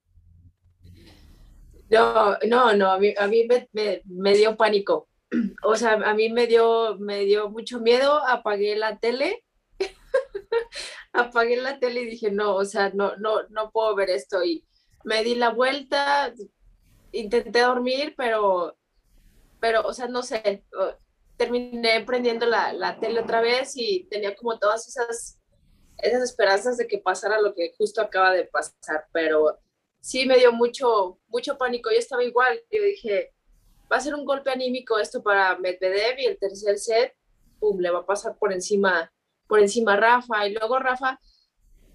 No, no, no, a mí, a mí me, me, dio pánico. O sea, a mí me dio, me dio mucho miedo, apagué la tele, apagué la tele y dije, no, o sea, no, no, no puedo ver esto. Y me di la vuelta, intenté dormir, pero, pero, o sea, no sé, terminé prendiendo la, la tele otra vez y tenía como todas esas, esas esperanzas de que pasara lo que justo acaba de pasar, pero sí me dio mucho, mucho pánico. Yo estaba igual, yo dije, va a ser un golpe anímico esto para Medvedev y el tercer set, pum, le va a pasar por encima, por encima Rafa. Y luego Rafa,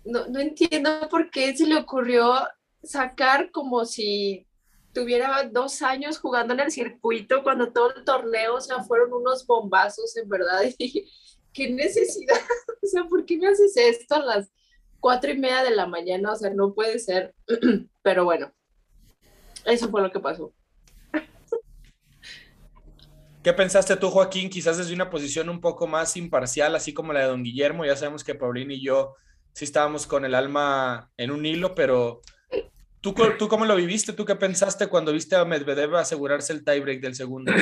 no, no entiendo por qué se le ocurrió sacar como si tuviera dos años jugando en el circuito cuando todo el torneo, o sea, fueron unos bombazos, en verdad. Y dije, ¿qué necesidad? O sea, ¿por qué me haces esto a las cuatro y media de la mañana? O sea, no puede ser. Pero bueno, eso fue lo que pasó.
¿Qué pensaste tú, Joaquín? Quizás desde una posición un poco más imparcial, así como la de don Guillermo. Ya sabemos que Paulín y yo sí estábamos con el alma en un hilo, pero ¿tú, ¿tú cómo lo viviste? ¿Tú qué pensaste cuando viste a Medvedev asegurarse el tiebreak del segundo?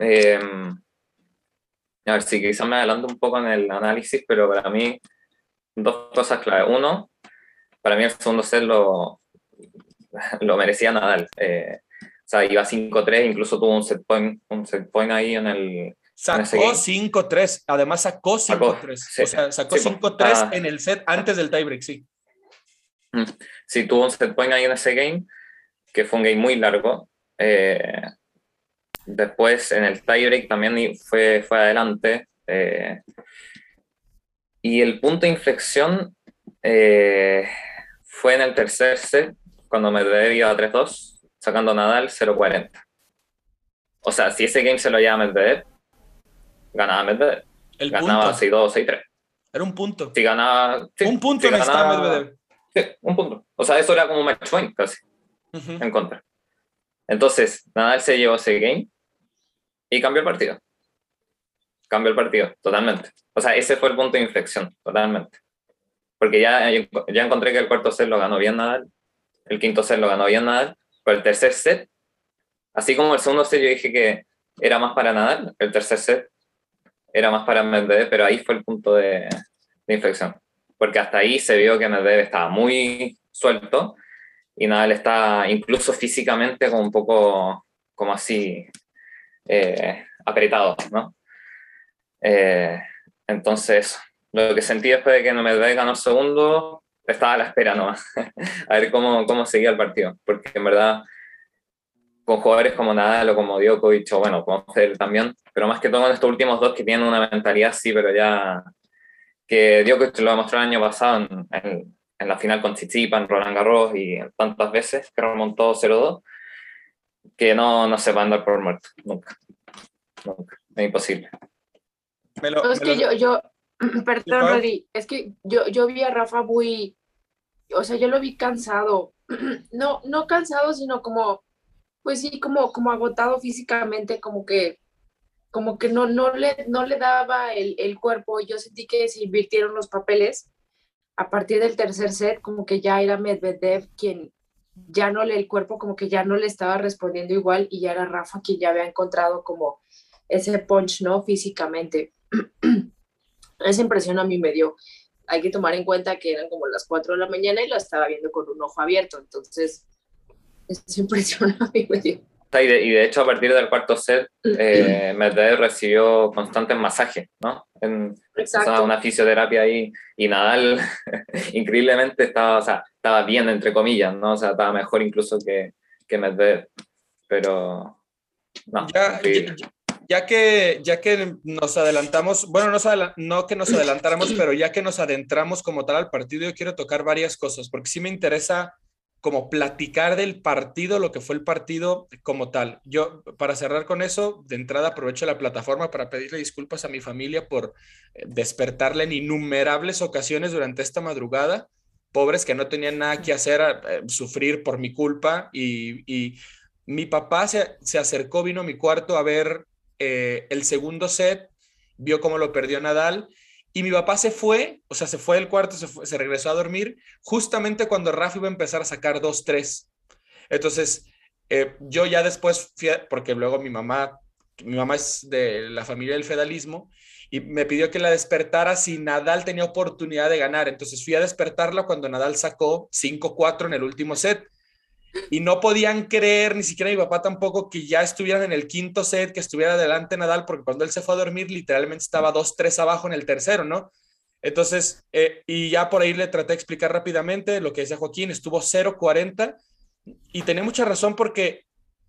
Eh, a ver, sí, quizás me adelanto un poco en el análisis, pero para mí dos cosas clave. Uno, para mí el segundo set lo, lo merecía Nadal. Eh, sea, iba 5-3, incluso tuvo un set point, un set point ahí en el...
Sacó 5-3, además sacó 5-3. o sea, sacó 5-3 ah. en el set antes del tiebreak, sí.
Sí, tuvo un set point ahí en ese game, que fue un game muy largo. Eh, después en el tiebreak también fue, fue adelante. Eh, y el punto de inflexión eh, fue en el tercer set, cuando Medvedev iba a 3-2, sacando Nadal 0-40. O sea, si ese game se lo lleva Medvedev, ganaba Medvedev. El ganaba 6-2, 6-3.
Era un punto.
Si ganaba.
un punto si ganaba, Medvedev.
Sí, un punto. O sea, eso era como match point casi. En contra. Entonces, Nadal se llevó ese game y cambió el partido. Cambió el partido, totalmente. O sea, ese fue el punto de inflexión, totalmente porque ya, ya encontré que el cuarto set lo ganó bien Nadal, el quinto set lo ganó bien Nadal, pero el tercer set, así como el segundo set yo dije que era más para Nadal, el tercer set era más para Medvedev, pero ahí fue el punto de, de inflexión, porque hasta ahí se vio que Medvedev estaba muy suelto y Nadal está incluso físicamente como un poco como así eh, apretado, ¿no? Eh, entonces, lo que sentí después de que no me ganó segundo, estaba a la espera ¿no? a ver cómo, cómo seguía el partido, porque en verdad con jugadores como Nadal o como Djokovic, o bueno, como Federer también, pero más que todo con estos últimos dos que tienen una mentalidad sí, pero ya que Djokovic lo demostró el año pasado en, en, la final con Tsitsipas, Roland Garros y tantas veces que remontó 0-2, que no, no se va a andar por muerto, nunca, nunca, es imposible.
es que yo, yo, Perdón, Rodri, es que yo, yo vi a Rafa muy, o sea, yo lo vi cansado, no, no cansado, sino como, pues sí, como, como agotado físicamente, como que, como que no, no, le, no le daba el, el cuerpo, yo sentí que se invirtieron los papeles, a partir del tercer set, como que ya era Medvedev quien ya no le, el cuerpo como que ya no le estaba respondiendo igual y ya era Rafa quien ya había encontrado como ese punch, ¿no? Físicamente. Esa impresión a mí me dio. Hay que tomar en cuenta que eran como las 4 de la mañana y lo estaba viendo con un ojo abierto. Entonces, esa impresión a mí me dio.
Y de, y de hecho, a partir del cuarto set, eh, Medvedev recibió constantes masajes, ¿no? En, Exacto. una fisioterapia ahí y Nadal, increíblemente, estaba, o sea, estaba bien, entre comillas, ¿no? O sea, estaba mejor incluso que, que Medvedev. Pero, no,
ya, ya que, ya que nos adelantamos, bueno, no, que nos adelantáramos, pero ya que nos adentramos como tal al partido, yo quiero tocar varias cosas, porque sí me interesa como platicar del partido, lo que fue el partido como tal. Yo, para cerrar con eso, de entrada aprovecho la plataforma para pedirle disculpas a mi familia por eh, despertarle en innumerables ocasiones durante esta madrugada. Pobres que no tenían nada que hacer, eh, sufrir por mi culpa. Y, mi papá se, se, acercó, vino a mi cuarto a ver eh, el segundo set, vio cómo lo perdió Nadal y mi papá se fue, o sea, se fue del cuarto, se, regresó a dormir, justamente cuando Rafa iba a empezar a sacar dos, tres. Entonces, eh, yo ya después, fui porque luego mi mamá, mi mamá es de la familia del fedalismo, y me pidió que la despertara si Nadal tenía oportunidad de ganar. Entonces fui a despertarla cuando Nadal sacó 5-4 en el último set y no podían creer, ni siquiera mi papá tampoco, que ya estuvieran en el quinto set, que estuviera adelante Nadal, porque cuando él se fue a dormir, literalmente estaba 2-3 abajo en el tercero, ¿no? Entonces, eh, y ya por ahí le traté de explicar rápidamente lo que decía Joaquín, estuvo 0-40 y tenía mucha razón porque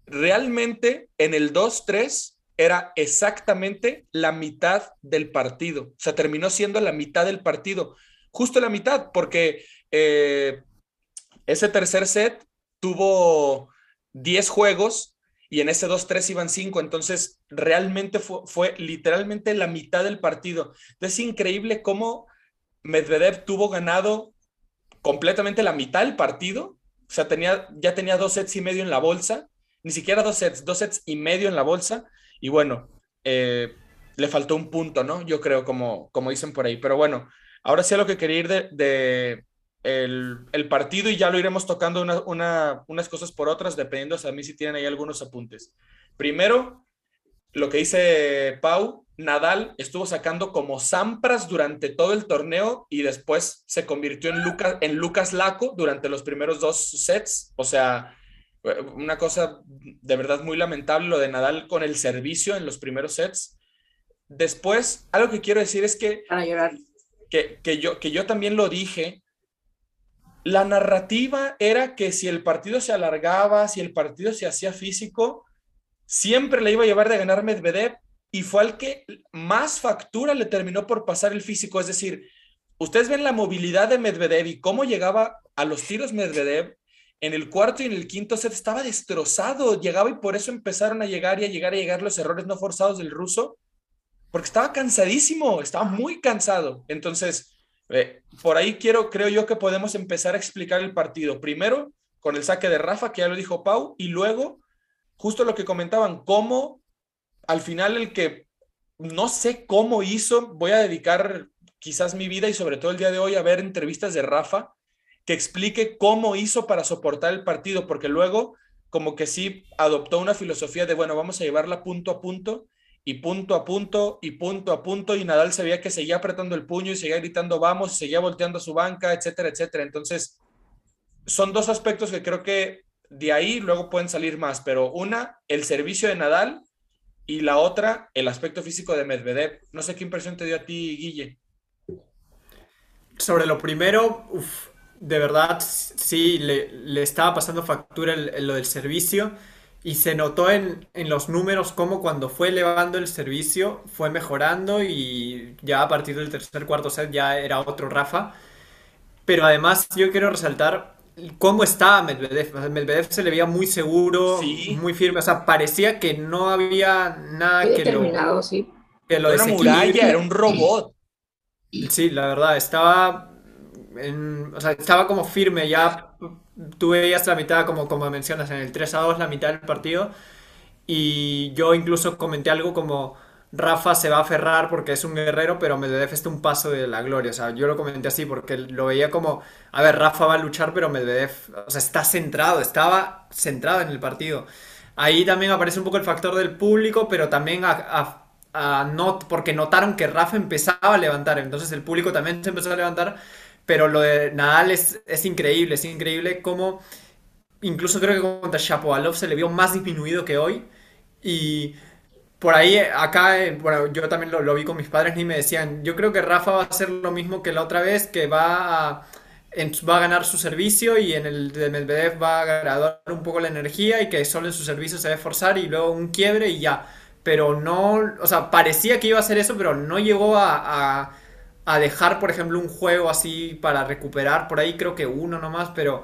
realmente en el 2-3 era exactamente la mitad del partido, o sea, terminó siendo la mitad del partido, justo la mitad, porque eh, ese tercer set tuvo 10 juegos y en ese 2-3 iban 5, entonces realmente fue, literalmente la mitad del partido. Es increíble cómo Medvedev tuvo ganado completamente la mitad del partido, o sea, tenía, ya tenía dos sets y medio en la bolsa, ni siquiera dos sets, dos sets y medio en la bolsa, y bueno, eh, le faltó un punto, ¿no? Yo creo, como, como dicen por ahí, pero bueno, ahora sí a lo que quería ir de, el, partido y ya lo iremos tocando unas cosas por otras, dependiendo a mí si tienen ahí algunos apuntes. Primero, lo que dice Pau, Nadal estuvo sacando como Sampras durante todo el torneo y después se convirtió en, Lucas en Lucas Laco durante los primeros dos sets. O sea, una cosa de verdad muy lamentable lo de Nadal con el servicio en los primeros sets. Después, algo que quiero decir es que...
Para llorar.
Que, que, yo, que yo también lo dije la narrativa era que si el partido se alargaba, si el partido se hacía físico, siempre le iba a llevar de ganar Medvedev y fue al que más factura le terminó por pasar el físico. Es decir, ustedes ven la movilidad de Medvedev y cómo llegaba a los tiros Medvedev. En el cuarto y en el quinto set estaba destrozado, llegaba y por eso empezaron a llegar y a llegar y a llegar los errores no forzados del ruso, porque estaba cansadísimo, estaba muy cansado. Entonces, eh, por ahí quiero, creo yo que podemos empezar a explicar el partido. Primero, con el saque de Rafa, que ya lo dijo Pau, y luego, justo lo que comentaban, cómo al final el que no sé cómo hizo, voy a dedicar quizás mi vida y sobre todo el día de hoy a ver entrevistas de Rafa que explique cómo hizo para soportar el partido, porque luego como que sí adoptó una filosofía de, bueno, vamos a llevarla punto a punto y punto a punto y punto a punto y Nadal se veía que seguía apretando el puño y seguía gritando vamos, seguía volteando a su banca, etcétera, etcétera. Entonces, son dos aspectos que creo que de ahí luego pueden salir más, pero una, el servicio de Nadal y la otra, el aspecto físico de Medvedev. No sé qué impresión te dio a ti, Guille.
Sobre lo primero, de verdad, sí, le, estaba pasando factura lo del servicio. Y se notó en, los números cómo cuando fue elevando el servicio fue mejorando y ya a partir del tercer cuarto set ya era otro Rafa. Pero además yo quiero resaltar cómo estaba Medvedev. Medvedev se le veía muy seguro, muy firme. O sea, parecía que no había nada que lo,
sí.
que lo
Era una muralla, era un robot.
Sí, la verdad, estaba o sea, estaba como firme ya. Tú veías la mitad, como, como mencionas, en el 3 a 2, la mitad del partido. Y yo incluso comenté algo como. Rafa se va a aferrar porque es un guerrero, pero Medvedev está un paso de la gloria. O sea, yo lo comenté así porque lo veía como, a ver, Rafa va a luchar, pero Medvedev, o sea, está centrado, estaba centrado en el partido. Ahí también aparece un poco el factor del público, pero también a, a, porque notaron que Rafa empezaba a levantar, entonces el público también se empezó a levantar pero lo de Nadal es, es increíble, es increíble cómo incluso creo que contra Shapovalov se le vio más disminuido que hoy. Y por ahí, acá, eh, bueno, yo también lo, vi con mis padres y me decían, yo creo que Rafa va a hacer lo mismo que la otra vez, que va a, va a ganar su servicio y en el de Medvedev va a graduar un poco la energía y que solo en su servicio se va a esforzar y luego un quiebre y ya. Pero no, o sea, parecía que iba a hacer eso, pero no llegó a a dejar, por ejemplo, un juego así para recuperar. Por ahí creo que uno nomás, pero...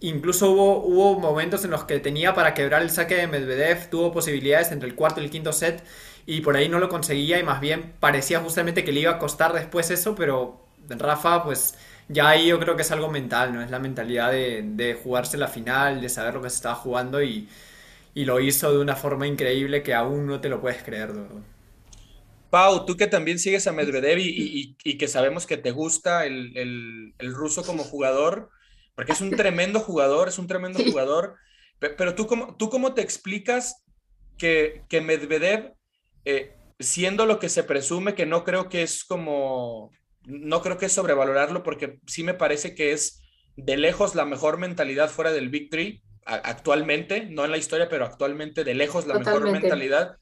incluso hubo, momentos en los que tenía para quebrar el saque de Medvedev, tuvo posibilidades entre el cuarto y el quinto set y por ahí no lo conseguía y más bien parecía justamente que le iba a costar después eso, pero Rafa pues ya ahí yo creo que es algo mental, ¿no? Es la mentalidad de, jugarse la final, de saber lo que se estaba jugando y, lo hizo de una forma increíble que aún no te lo puedes creer,
Pau, tú que también sigues a Medvedev y, que sabemos que te gusta el, ruso como jugador, porque es un tremendo jugador, es un tremendo jugador, pero tú cómo, tú cómo te explicas que, que Medvedev, eh, siendo lo que se presume, que no creo que es como, no creo que es sobrevalorarlo, porque sí me parece que es de lejos la mejor mentalidad fuera del Victory, actualmente, no en la historia, pero actualmente de lejos la mejor mentalidad.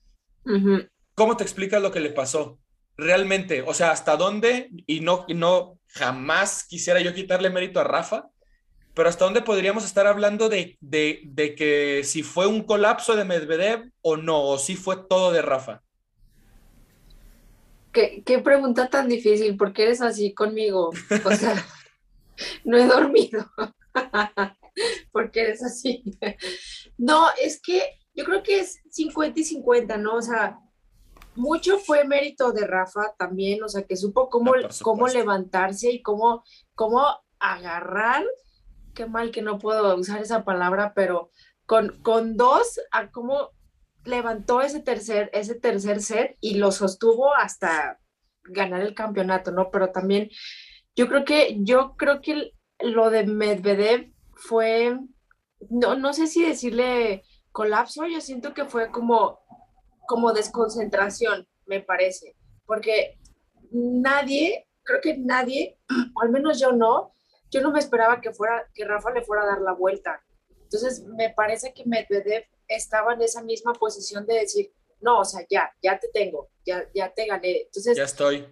¿Cómo te explicas lo que le pasó? Realmente, o sea, ¿hasta dónde? Y no, no jamás quisiera yo quitarle mérito a Rafa, pero ¿hasta dónde podríamos estar hablando de, de, que si fue un colapso de Medvedev o no, o si fue todo de Rafa?
¿Qué, qué pregunta tan difícil, ¿por qué eres así conmigo? O sea, no he dormido. ¿Por qué eres así? No, es que yo creo que es 50 y 50, ¿no? O sea, mucho fue mérito de Rafa también, o sea, que supo cómo, ah, cómo levantarse y cómo, cómo agarrar, qué mal que no puedo usar esa palabra, pero con, con dos, a cómo levantó ese tercer, ese tercer set y lo sostuvo hasta ganar el campeonato, ¿no? Pero también yo creo que, yo creo que lo de Medvedev fue, no, no sé si decirle colapso, yo siento que fue como como desconcentración, me parece, porque nadie, creo que nadie, o al menos yo no, yo no me esperaba que fuera, que Rafa le fuera a dar la vuelta. Entonces, me parece que Medvedev estaba en esa misma posición de decir, no, o sea, ya, ya te tengo, ya, ya te gané. Entonces,
ya estoy.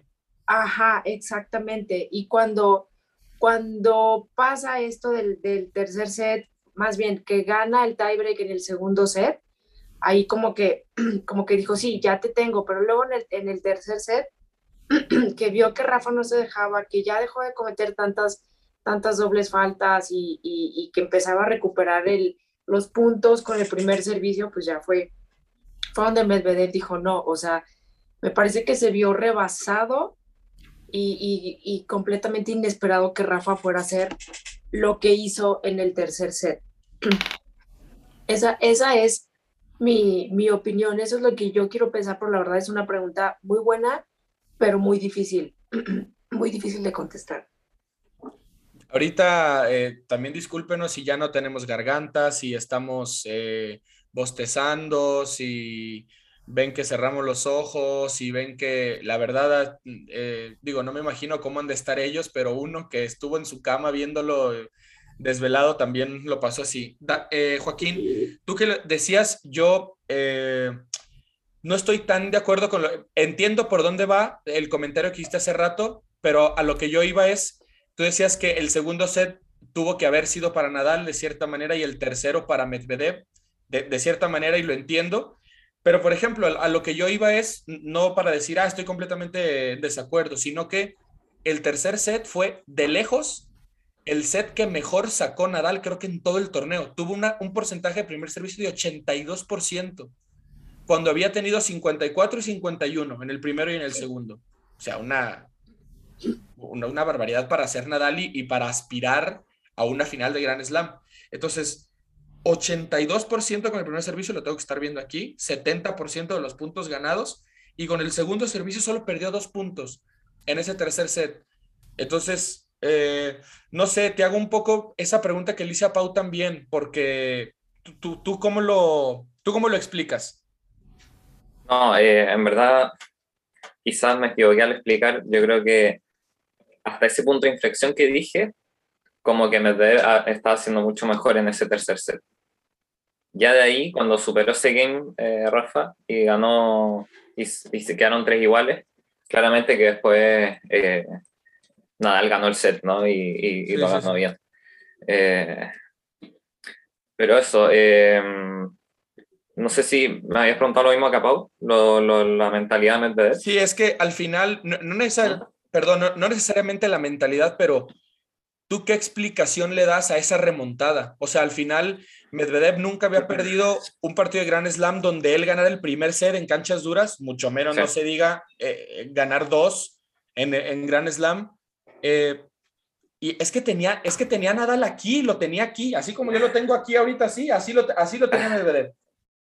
Ajá, exactamente. Y cuando, cuando pasa esto del, del tercer set, más bien que gana el tiebreak en el segundo set, ahí como que, como que dijo, sí, ya te tengo, pero luego en el, en el tercer set, que vio que Rafa no se dejaba, que ya dejó de cometer tantas, tantas dobles faltas y, y, que empezaba a recuperar el, los puntos con el primer servicio, pues ya fue, fue donde Medvedev dijo, no, o sea, me parece que se vio rebasado y, y completamente inesperado que Rafa fuera a hacer lo que hizo en el tercer set. Esa, esa es mi, mi opinión. Eso es lo que yo quiero pensar, pero la verdad es una pregunta muy buena, pero muy difícil, muy difícil de contestar.
Ahorita eh, también discúlpenos si ya no tenemos garganta, si estamos eh, bostezando, si ven que cerramos los ojos, si ven que la verdad, eh, digo, no me imagino cómo han de estar ellos, pero uno que estuvo en su cama viéndolo desvelado también lo pasó así. Eh, Joaquín, tú que decías, yo eh, no estoy tan de acuerdo con lo... Entiendo por dónde va el comentario que hiciste hace rato, pero a lo que yo iba es, tú decías que el segundo set tuvo que haber sido para Nadal de cierta manera y el tercero para Medvedev de, cierta manera y lo entiendo. Pero, por ejemplo, a, lo que yo iba es no para decir, ah, estoy completamente en desacuerdo, sino que el tercer set fue de lejos el set que mejor sacó Nadal, creo que en todo el torneo. Tuvo una, un porcentaje de primer servicio de 82%, cuando había tenido 54 y 51 en el primero y en el segundo. O sea, una, una, barbaridad para hacer Nadal y, para aspirar a una final de Grand Slam. Entonces, 82% con el primer servicio, lo tengo que estar viendo aquí, 70% de los puntos ganados, y con el segundo servicio solo perdió dos puntos en ese tercer set. Entonces, eh, no sé, te hago un poco esa pregunta que le hice a Pau también, porque tú, tú, cómo, lo, ¿tú cómo lo explicas?
No, eh, en verdad, quizás me equivoqué al explicar. Yo creo que hasta ese punto de inflexión que dije, como que me estaba haciendo mucho mejor en ese tercer set. Ya de ahí, cuando superó ese game, eh, Rafa, y ganó, y, se quedaron tres iguales, claramente que después Nadal ganó el set, ¿no? Y, lo ganó bien. Eh, pero eso, em, no sé si me habías preguntado lo mismo a Pau, la mentalidad de Medvedev.
Sí, es que al final, no, perdón, no, necesariamente la mentalidad, pero ¿tú qué explicación le das a esa remontada? O sea, al final, Medvedev nunca había perdido un partido de Grand Slam donde él ganara el primer set en canchas duras, mucho menos no se diga eh, ganar dos en, en Grand Slam. Eh, y es que tenía, es que tenía Nadal aquí, lo tenía aquí, así como yo lo tengo aquí ahorita, sí, así lo, así lo tenía Medvedev.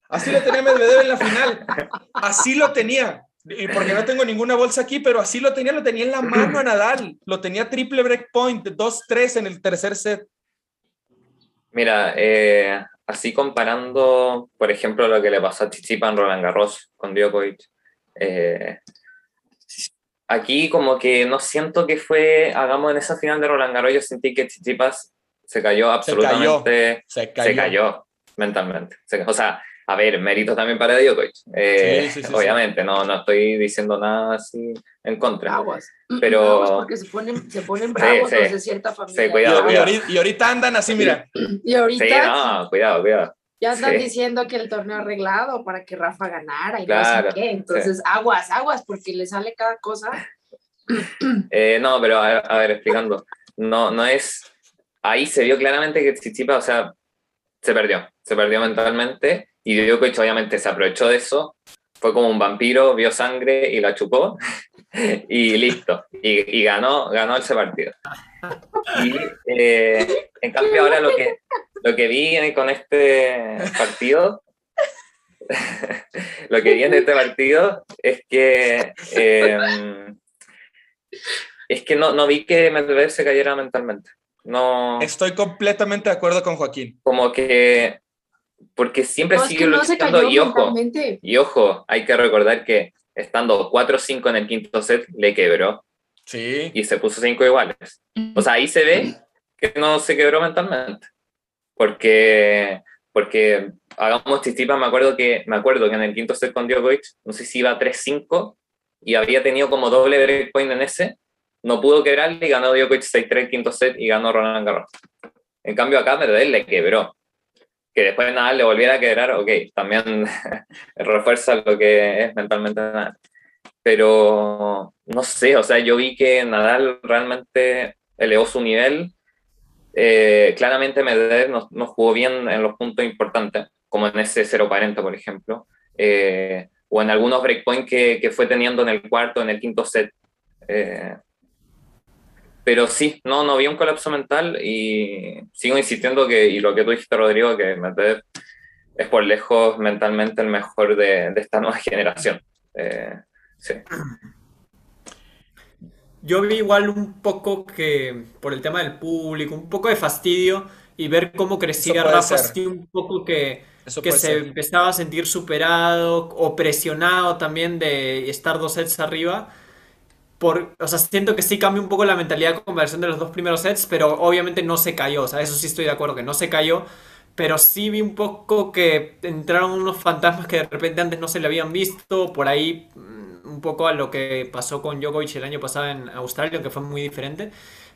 Así lo tenía Medvedev en la final. Así lo tenía. Y porque no tengo ninguna bolsa aquí, pero así lo tenía, lo tenía en la mano a Nadal. Lo tenía triple breakpoint, 2-3 en el tercer set.
Mira, eh, así comparando, por ejemplo, lo que le pasó a Chichipa en Roland Garros con Djokovic, eh, aquí como que no siento que fue, hagamos en esa final de Roland Garros, yo sentí que Chichipas se cayó absolutamente, se cayó, se cayó. mentalmente. o sea, a ver, mérito también para Djokovic, eh, obviamente, no, no estoy diciendo nada así en contra.
Aguas.
Pero...
porque se ponen, se ponen bravos los de cierta familia.
cuidado,
y, ahorita, y, ahorita, andan así, mira.
Y ahorita...
Sí, no, cuidado, cuidado.
Ya están diciendo que el torneo arreglado para que Rafa ganara y no sé qué. Entonces, aguas, aguas, porque le sale cada cosa.
Eh, no, pero a, ver, explicando. No, no es. Ahí se vio claramente que Tsitsipas, o sea, se perdió. Se perdió mentalmente. Y Djokovic obviamente se aprovechó de eso. Fue como un vampiro, vio sangre y la chupó. y listo. Y, ganó, ganó ese partido. Y eh, en cambio, ahora lo que, lo que vi con este partido lo que vi en este partido es que eh, es que no, no vi que Medvedev se cayera mentalmente. No.
Estoy completamente de acuerdo con Joaquín.
Como que. Porque siempre sigue luchando. y ojo, y ojo, hay que recordar que estando 4-5 en el quinto set, le quebró.
Sí.
Y se puso 5 iguales. O sea, ahí se ve que no se quebró mentalmente. Porque, porque hagamos chistipa, me acuerdo que me acuerdo que en el quinto set con Djokovic, no sé si iba 3-5 y había tenido como doble breakpoint en ese, no pudo quebrar y ganó Djokovic 6-3 quinto set y ganó Roland Garros. En cambio acá Medvedev le quebró. Que después nada le volviera a quebrar, ok, también refuerza lo que es mentalmente Nadal. Pero no sé, o sea, yo vi que Nadal realmente elevó su nivel. Eh, claramente Medvedev no, no, jugó bien en los puntos importantes, como en ese 0-40, por ejemplo. Eh, o en algunos breakpoints que, que, fue teniendo en el cuarto, en el quinto set. Eh, pero sí, no, no había un colapso mental y sigo insistiendo que, y lo que tú dijiste, Rodrigo, que Medvedev es por lejos mentalmente el mejor de, de esta nueva generación. Eh, sí.
Yo vi igual un poco que, por el tema del público, un poco de fastidio y ver cómo crecía Rafa, así un poco que que se empezaba a sentir superado o presionado también de estar dos sets arriba. Por, o sea, siento que sí cambia un poco la mentalidad de conversión de los dos primeros sets, pero obviamente no se cayó. O sea, eso sí estoy de acuerdo que no se cayó. Pero sí vi un poco que entraron unos fantasmas que de repente antes no se le habían visto. Por ahí, mm, un poco a lo que pasó con Djokovic el año pasado en Australia, que fue muy diferente.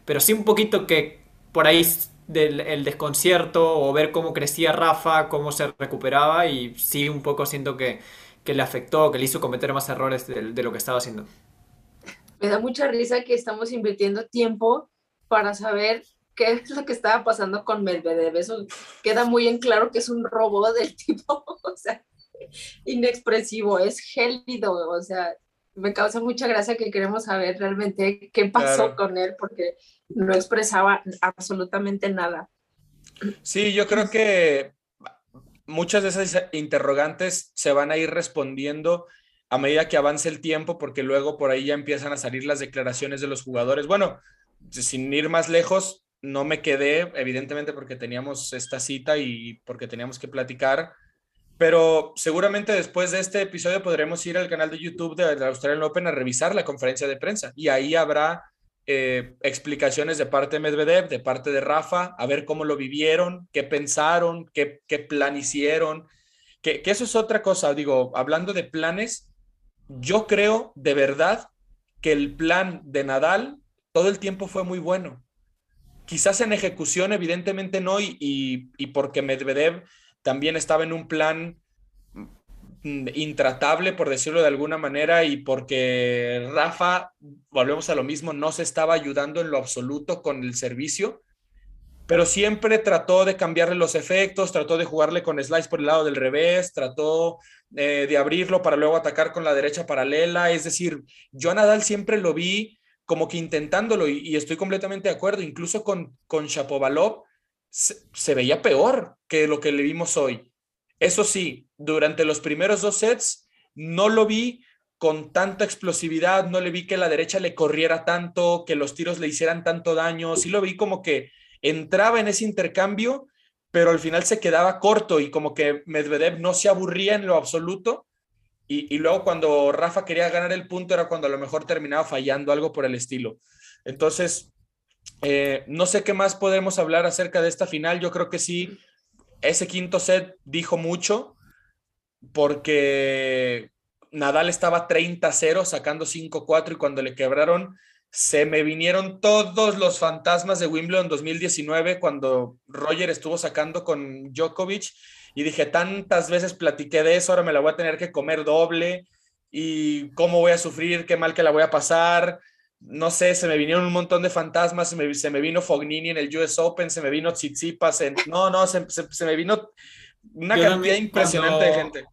Pero sí un poquito que por ahí del el desconcierto o ver cómo crecía Rafa, cómo se recuperaba y sí un poco siento que, que le afectó, que le hizo cometer más errores de, de, lo que estaba haciendo.
Me da mucha risa que estamos invirtiendo tiempo para saber qué es lo que estaba pasando con Medvedev. Eso queda muy en claro que es un robot del tipo, o sea, inexpresivo, es gélido, o sea, me causa mucha gracia que queremos saber realmente qué pasó con él, porque no expresaba absolutamente nada.
Sí, yo creo que muchas de esas interrogantes se van a ir respondiendo a medida que avance el tiempo, porque luego por ahí ya empiezan a salir las declaraciones de los jugadores. Bueno, sin ir más lejos, no me quedé, evidentemente porque teníamos esta cita y porque teníamos que platicar, pero seguramente después de este episodio podremos ir al canal de YouTube de Australian Open a revisar la conferencia de prensa y ahí habrá eh, explicaciones de parte de Medvedev, de parte de Rafa, a ver cómo lo vivieron, qué pensaron, qué, qué plan hicieron, que, eso es otra cosa, digo, hablando de planes, yo creo de verdad que el plan de Nadal todo el tiempo fue muy bueno. Quizás en ejecución, evidentemente no, y, y, porque Medvedev también estaba en un plan mm, intratable, por decirlo de alguna manera, y porque Rafa, volvemos a lo mismo, no se estaba ayudando en lo absoluto con el servicio, pero siempre trató de cambiarle los efectos, trató de jugarle con slice por el lado del revés, trató eh, de abrirlo para luego atacar con la derecha paralela, es decir, yo a Nadal siempre lo vi como que intentándolo y, estoy completamente de acuerdo, incluso con, con Shapovalov se, veía peor que lo que le vimos hoy. Eso sí, durante los primeros dos sets no lo vi con tanta explosividad, no le vi que la derecha le corriera tanto, que los tiros le hicieran tanto daño, sí lo vi como que entraba en ese intercambio, pero al final se quedaba corto y como que Medvedev no se aburría en lo absoluto. Y, luego cuando Rafa quería ganar el punto era cuando a lo mejor terminaba fallando algo por el estilo. Entonces, eh, no sé qué más podemos hablar acerca de esta final. Yo creo que sí, ese quinto set dijo mucho porque Nadal estaba 30-0 sacando 5-4 y cuando le quebraron se me vinieron todos los fantasmas de Wimbledon 2019 cuando Roger estuvo sacando con Djokovic y dije, tantas veces platiqué de eso, ahora me la voy a tener que comer doble y cómo voy a sufrir, qué mal que la voy a pasar no sé, se me vinieron un montón de fantasmas, se me, se me vino Fognini en el US Open, se me vino Tsitsipas, en, no, no, se, se, me vino una cantidad impresionante de gente.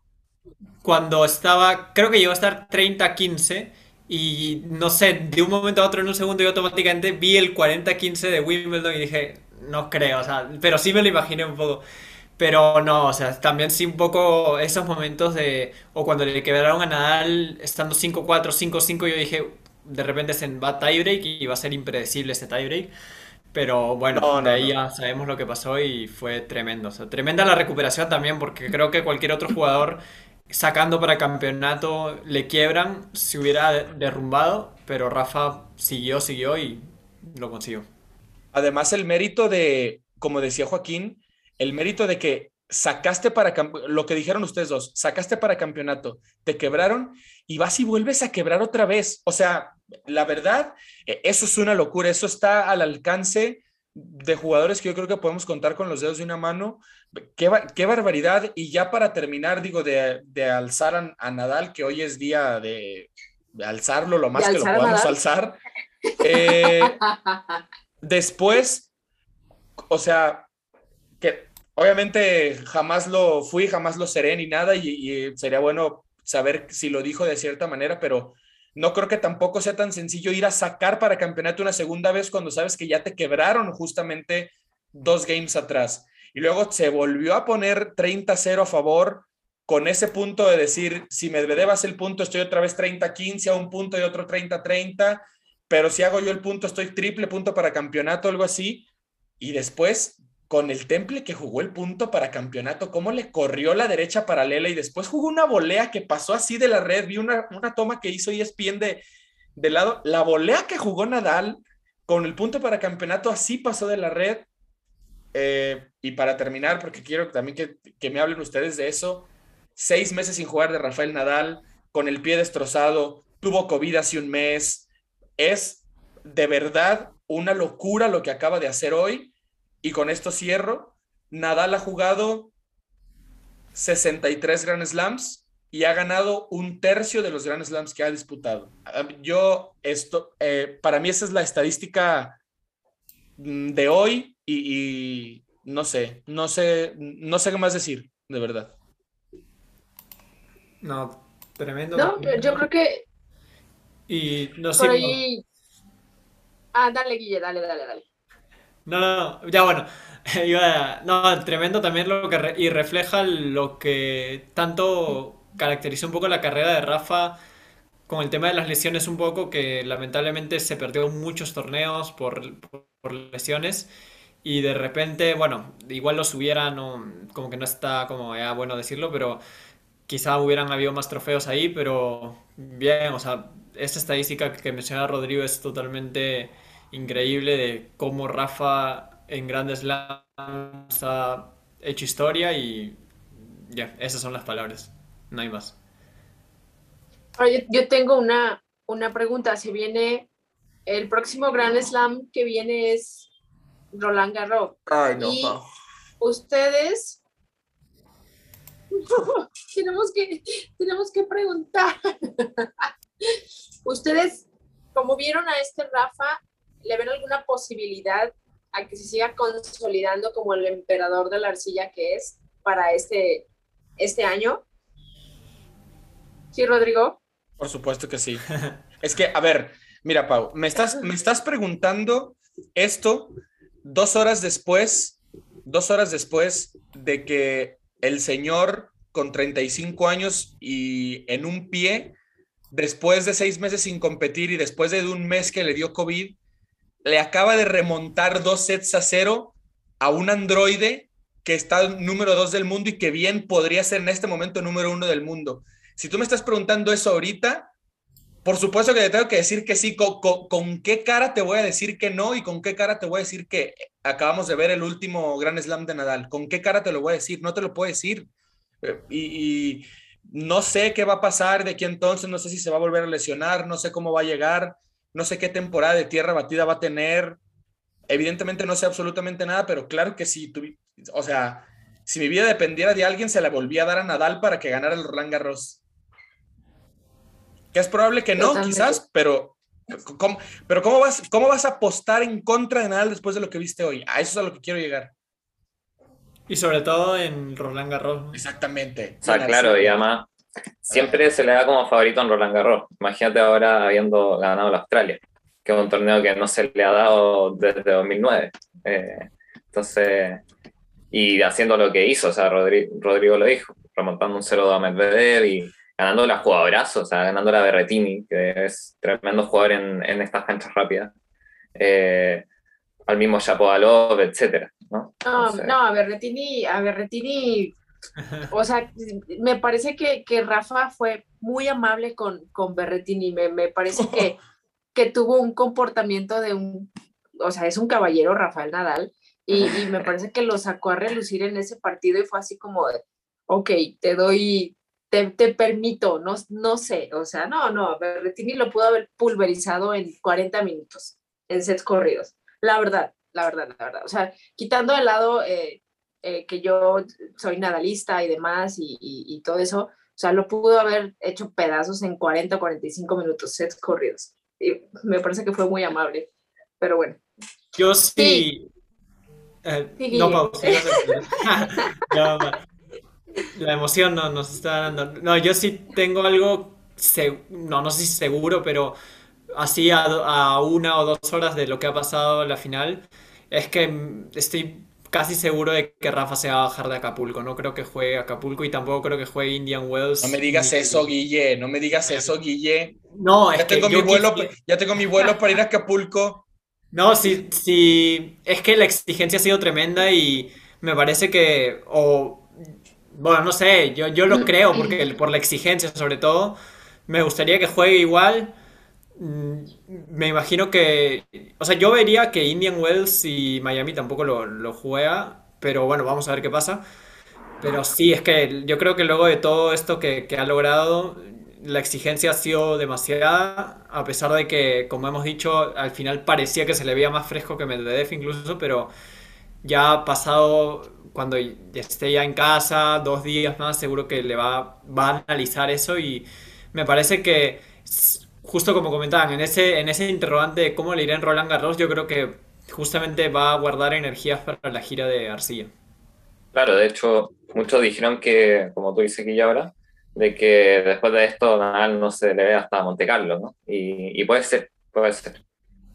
Cuando estaba, creo que llegó a estar 30-15 y no sé, de un momento a otro en un segundo yo automáticamente vi el 40-15 de Wimbledon y dije, no creo, o sea, pero sí me lo imaginé un poco. Pero no, o sea, también sí un poco esos momentos de, o cuando le quebraron a Nadal estando 5-4, 5-5, yo dije, de repente se va a tiebreak y va a ser impredecible ese tiebreak. Pero bueno, de ahí ya sabemos lo que pasó y fue tremendo. tremenda la recuperación también, porque creo que cualquier otro jugador sacando para campeonato le quiebran, se hubiera derrumbado, pero Rafa siguió, siguió y lo consiguió.
Además, el mérito de, como decía Joaquín, el mérito de que sacaste para lo que dijeron ustedes dos, sacaste para campeonato, te quebraron y vas y vuelves a quebrar otra vez. O sea, la verdad, e, eso es una locura, eso está al alcance de jugadores que yo creo que podemos contar con los dedos de una mano. Qué, qué barbaridad. Y ya para terminar, digo, de, alzar a, Nadal, que hoy es día de, alzarlo lo más que lo podamos alzar. Eh, después, o sea, que obviamente jamás lo fui, jamás lo seré ni nada y, sería bueno saber si lo dijo de cierta manera, pero no creo que tampoco sea tan sencillo ir a sacar para campeonato una segunda vez cuando sabes que ya te quebraron justamente dos games atrás. Y luego se volvió a poner 30-0 a favor con ese punto de decir, si me hace el punto, estoy otra vez 30-15 a un punto y otro 30-30, pero si hago yo el punto, estoy triple punto para campeonato, algo así. Y después con el Temple que jugó el punto para campeonato, cómo le corrió la derecha paralela y después jugó una volea que pasó así de la red. Vi una, toma que hizo ESPN de, de lado. La volea que jugó Nadal con el punto para campeonato así pasó de la red. Eh, y para terminar, porque quiero también que, que me hablen ustedes de eso, seis meses sin jugar de Rafael Nadal, con el pie destrozado, tuvo COVID hace un mes. Es de verdad una locura lo que acaba de hacer hoy y con esto cierro. Nadal ha jugado 63 Grand Slams y ha ganado un tercio de los Grand Slams que ha disputado. Yo, esto, eh, para mí esa es la estadística mm, de hoy y, no sé, no sé, no sé qué más decir, de verdad.
No, tremendo.
No, yo creo que...
Y no sé...
Ah, dale, Guille, dale, dale, dale.
No, no, ya bueno. no, tremendo también lo que y refleja lo que tanto caracterizó un poco la carrera de Rafa con el tema de las lesiones un poco, que lamentablemente se perdió muchos torneos por, lesiones y de repente, bueno, igual los hubiera, como que no está como ya bueno decirlo, pero quizá hubieran habido más trofeos ahí, pero bien, o sea, esta estadística que menciona Rodrigo es totalmente increíble de cómo Rafa en grandes Slams ha hecho historia y ya, esas son las palabras, no hay más.
yo, tengo una, una pregunta, si viene el próximo Grand Slam que viene es Roland Garros.
Ay, no,
ustedes tenemos, que, tenemos que preguntar. ¿Ustedes, como vieron a este Rafa, le ven alguna posibilidad a que se siga consolidando como el emperador de la arcilla que es para este, este año? ¿Sí, Rodrigo?
Por supuesto que sí. es que, a ver, mira, Pau, me estás, me estás preguntando esto dos horas después, dos horas después de que el señor con 35 años y en un pie, después de seis meses sin competir y después de un mes que le dio COVID, le acaba de remontar dos sets a cero a un androide que está número dos del mundo y que bien podría ser en este momento número uno del mundo. Si tú me estás preguntando eso ahorita, por supuesto que te tengo que decir que sí. ¿Con, qué cara te voy a decir que no? ¿Y con qué cara te voy a decir que acabamos de ver el último Gran Slam de Nadal? ¿Con qué cara te lo voy a decir? No te lo puedo decir. Eh, y, no sé qué va a pasar de aquí entonces. No sé si se va a volver a lesionar. No sé cómo va a llegar. No sé qué temporada de tierra batida va a tener. Evidentemente no sé absolutamente nada, pero claro que sí. o sea, si mi vida dependiera de alguien, se la volvía a dar a Nadal para que ganara el Roland Garros. Que es probable que no, quizás, pero ¿cómo, pero ¿cómo vas, ¿cómo vas a apostar en contra de Nadal después de lo que viste hoy? A eso es a lo que quiero llegar.
Y sobre todo en Roland Garros.
Exactamente.
O sea, claro, y además siempre se le da como favorito en Roland Garros. Imagínate ahora habiendo ganado la Australia, que es un torneo que no se le ha dado desde 2009. Eh, entonces, y haciendo lo que hizo, o sea, Rodrigo, Rodrigo lo dijo, remontando un 0-2 a Medvedev y ganando la jugadorazo, o sea, ganando la Berretini, que es tremendo jugador en, en estas canchas rápidas. Eh, al mismo Chapovalov, etcétera, ¿no?
No, no, a Berretini, a Berretini, o sea, me parece que, que Rafa fue muy amable con, con Berretini, me, me parece que, que tuvo un comportamiento de un, o sea, es un caballero Rafael Nadal, y, y, me parece que lo sacó a relucir en ese partido y fue así como de, ok, te doy, te, permito, no, no sé, o sea, no, no, Berretini lo pudo haber pulverizado en 40 minutos, en sets corridos, la verdad, la verdad, la verdad, o sea, quitando de lado eh, eh, que yo soy nadalista y demás y, y, todo eso, o sea, lo pudo haber hecho pedazos en 40 o 45 minutos, sets corridos, y me parece que fue muy amable, pero bueno.
Yo sí. Eh, no, pausa. no, la emoción no, nos está dando. No, yo sí tengo algo, no, no sé si seguro, pero así a, una o dos horas de lo que ha pasado en la final, es que estoy casi seguro de que Rafa se va a bajar de Acapulco. No creo que juegue Acapulco y tampoco creo que juegue Indian Wells.
No me digas eso, Guille. No me digas eso, Guille.
No,
ya tengo mi vuelo, Ya tengo mi vuelo para ir a Acapulco.
No, sí, sí. Es que la exigencia ha sido tremenda y me parece que. O bueno, no sé, yo, yo lo creo porque por la exigencia sobre todo. Me gustaría que juegue igual. Mm, me imagino que... O sea, yo vería que Indian Wells y Miami tampoco lo, lo juega. Pero bueno, vamos a ver qué pasa. Pero sí, es que yo creo que luego de todo esto que, que ha logrado, la exigencia ha sido demasiada, a pesar de que, como hemos dicho, al final parecía que se le veía más fresco que Medvedev incluso, pero ya pasado cuando esté ya en casa, dos días más, seguro que le va, va a analizar eso y me parece que, justo como comentaban, en ese, en ese interrogante de cómo le irá en Roland Garros, yo creo que justamente va a guardar energías para la gira de Arcilla.
Claro, de hecho, muchos dijeron que, como tú dices aquí ya ahora, de que después de esto Nadal no se le ve hasta Monte Carlo, ¿no? Y, puede ser, puede ser. yo,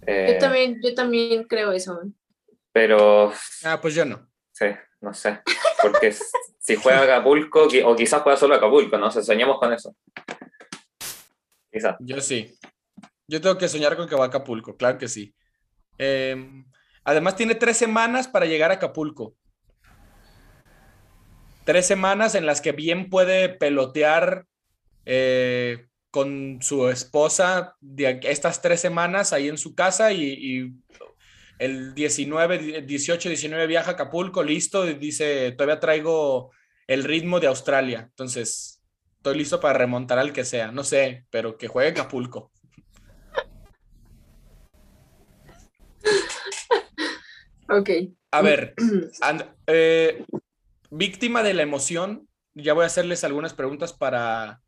eh, también, yo también creo eso.
Pero...
Ah, pues yo no.
Sí, no sé. Porque si juega Acapulco, o quizás juega solo Acapulco, no sé, soñemos con eso.
Quizás. Yo sí. Yo tengo que soñar con que va a Acapulco, claro que sí. Em, además, tiene tres semanas para llegar a Acapulco. Tres semanas en las que bien puede pelotear eh, con su esposa estas tres semanas ahí en su casa y el 19, 18, 19 viaja a Acapulco, listo, dice, todavía traigo el ritmo de Australia, entonces estoy listo para remontar al que sea, no sé, pero que juegue Acapulco.
Ok.
A ver, eh, víctima de la emoción, ya voy a hacerles algunas preguntas para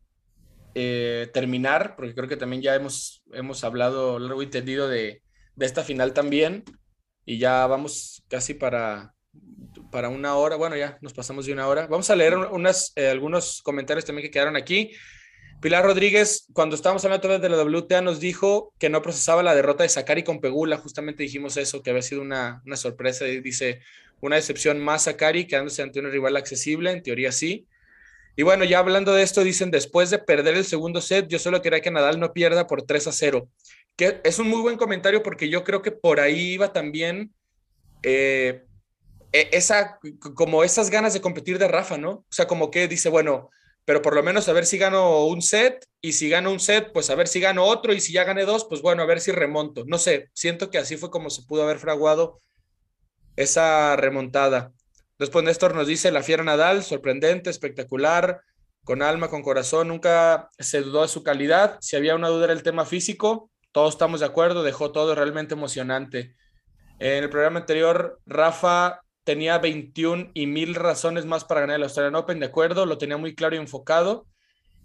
eh, terminar, porque creo que también ya hemos, hemos hablado largo y tendido de, de esta final también, y ya vamos casi para, para una hora, bueno, ya nos pasamos de una hora. Vamos a leer unas, eh, algunos comentarios también que quedaron aquí. Pilar Rodríguez, cuando estábamos hablando de la WTA, nos dijo que no procesaba la derrota de Sakari con Pegula. Justamente dijimos eso, que había sido una, una sorpresa. Y dice, una decepción más Sakari quedándose ante un rival accesible. En teoría sí. Y bueno, ya hablando de esto, dicen, después de perder el segundo set, yo solo quería que Nadal no pierda por 3 a 0. Que es un muy buen comentario porque yo creo que por ahí iba también eh, e, esa, como esas ganas de competir de Rafa, ¿no? O sea, como que dice, bueno, pero por lo menos a ver si gano un set y si gano un set, pues a ver si gano otro y si ya gané dos, pues bueno, a ver si remonto. No sé, siento que así fue como se pudo haber fraguado esa remontada. Después Néstor nos dice, la fiera Nadal, sorprendente, espectacular, con alma, con corazón, nunca se dudó de su calidad. Si había una duda era el tema físico, todos estamos de acuerdo, dejó todo realmente emocionante. En el programa anterior, Rafa tenía 21 y mil razones más para ganar el Australian Open, de acuerdo, lo tenía muy claro y enfocado.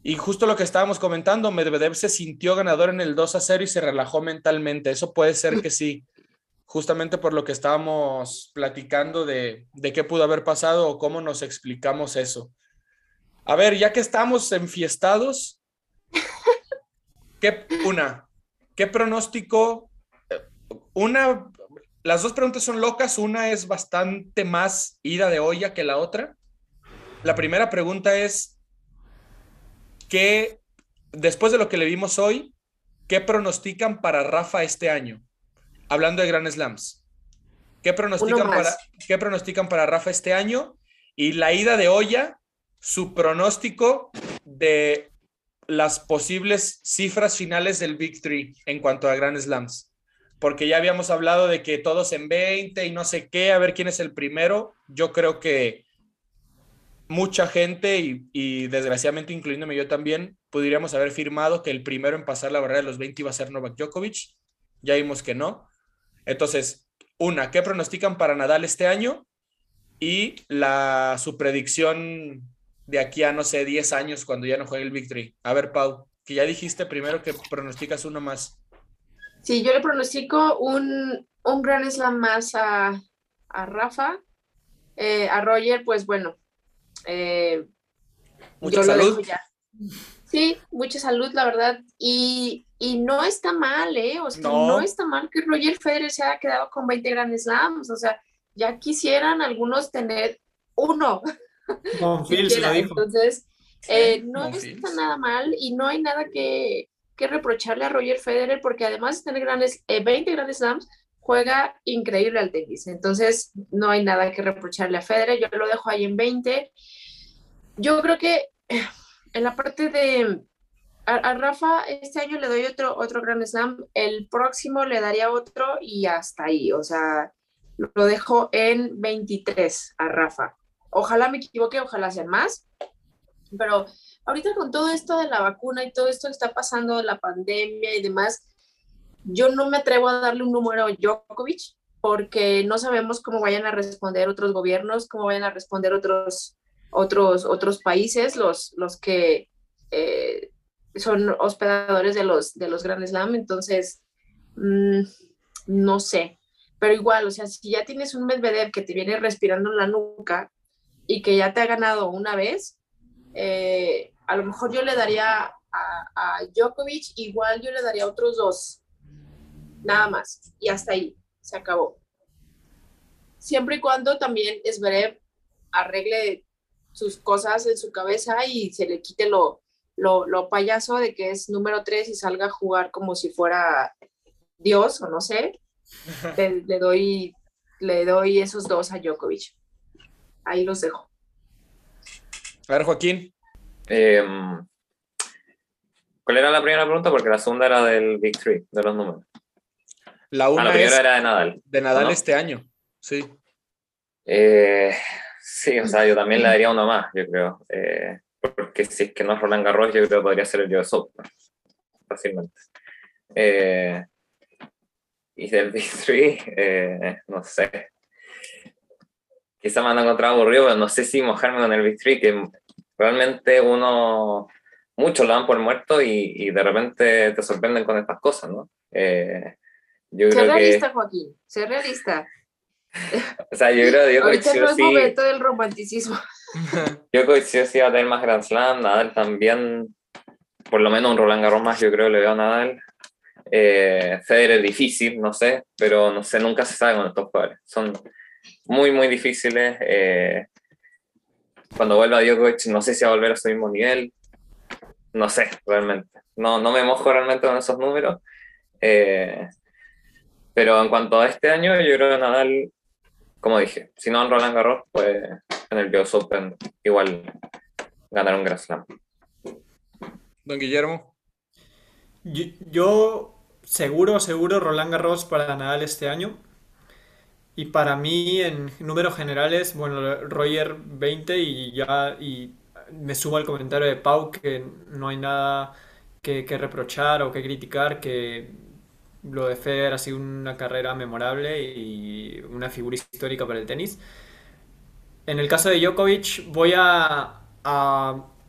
Y justo lo que estábamos comentando, Medvedev se sintió ganador en el 2 a 0 y se relajó mentalmente. Eso puede ser que sí, justamente por lo que estábamos platicando de, de qué pudo haber pasado o cómo nos explicamos eso. A ver, ya que estamos enfiestados, ¿qué, una, ¿qué pronóstico? Una, las dos preguntas son locas. Una es bastante más ida de olla que la otra. La primera pregunta es, ¿qué, después de lo que le vimos hoy, qué pronostican para Rafa este año? Hablando de Grand Slams. ¿Qué pronostican, para, ¿Qué pronostican para Rafa este año? Y la ida de olla, su pronóstico de las posibles cifras finales del Big Three en cuanto a Grand Slams porque ya habíamos hablado de que todos en 20 y no sé qué, a ver quién es el primero. Yo creo que mucha gente, y, desgraciadamente incluyéndome yo también, podríamos haber firmado que el primero en pasar la barrera de los 20 iba a ser Novak Djokovic. Ya vimos que no. Entonces, una, ¿qué pronostican para Nadal este año? Y la, su predicción de aquí a, no sé, 10 años cuando ya no juegue el Victory. A ver, Pau, que ya dijiste primero que pronosticas uno más.
Sí, yo le pronostico un, un gran slam más a, Rafa. Eh, a Roger, pues bueno. Eh,
mucha salud.
Sí, mucha salud, la verdad. Y, no está mal, ¿eh? O sea, no. está mal que Roger Federer se haya quedado con 20 Grand Slams. O sea, ya quisieran algunos tener uno.
Con Phil se lo dijo.
Entonces, eh, no está nada mal y no hay nada que, que reprocharle a Roger Federer porque además de tener grandes, 20 eh, grandes slams, juega increíble al tenis. Entonces, no hay nada que reprocharle a Federer. Yo lo dejo ahí en 20. Yo creo que eh, en la parte de a, Rafa, este año le doy otro, otro Grand Slam, el próximo le daría otro y hasta ahí. O sea, lo dejo en 23 a Rafa. Ojalá me equivoque, ojalá sean más, pero ahorita con todo esto de la vacuna y todo esto que está pasando, la pandemia y demás, yo no me atrevo a darle un número a Djokovic porque no sabemos cómo vayan a responder otros gobiernos, cómo vayan a responder otros, otros, otros países, los, los que eh, son hospedadores de los, de los Grand Slam. Entonces, mm, no sé. Pero igual, o sea, si ya tienes un Medvedev que te viene respirando en la nuca y que ya te ha ganado una vez, eh, a lo mejor yo le daría a, a Djokovic, igual yo le daría otros dos, nada más, y hasta ahí, se acabó. Siempre y cuando también Esberev arregle sus cosas en su cabeza y se le quite lo, lo, lo payaso de que es número tres y salga a jugar como si fuera Dios o no sé, le, le, doy, le doy esos dos a Djokovic. Ahí los dejo.
A ver, Joaquín.
Em, ¿Cuál era la primera pregunta? Porque la segunda era del Big Three, de los números.
La, una
ah, primera era de Nadal.
De Nadal este año, sí.
Eh, sí, o sea, yo también le daría uno más, yo creo. Eh, porque si es que no es Roland Garros, yo creo que podría ser el US Open, fácilmente. Eh, y del Big Three, no sé. Quizá me han encontrado aburrido, pero no sé si mojarme con el Big Three, que realmente uno, muchos lo dan por muerto y, y de repente te sorprenden con estas cosas, ¿no? Eh,
yo creo realista, Joaquín, sé realista.
O sea, yo creo que
Ahorita no es momento del romanticismo.
Yo coincido si va a tener más Grand Slam, Nadal también, por lo menos un Roland Garros más, yo creo le veo a Nadal. Eh, Federer es difícil, no sé, pero no sé, nunca se sabe con estos jugadores. Son muy, muy difíciles. Eh, cuando vuelva Djokovic, no sé si va a volver a su mismo nivel. No sé, realmente. No, no me mojo realmente con esos números. Eh, pero en cuanto a este año, yo creo que Nadal, como dije, si no en Roland Garros, pues en el US Open igual ganar un Grand Slam.
Don Guillermo.
Yo, seguro, seguro Roland Garros para Nadal este año. Y para mí, en números generales, bueno, Roger 20 y ya y me sumo al comentario de Pau que no hay nada que, reprochar o que criticar, que lo de Federer ha sido una carrera memorable y una figura histórica para el tenis. En el caso de Djokovic voy a,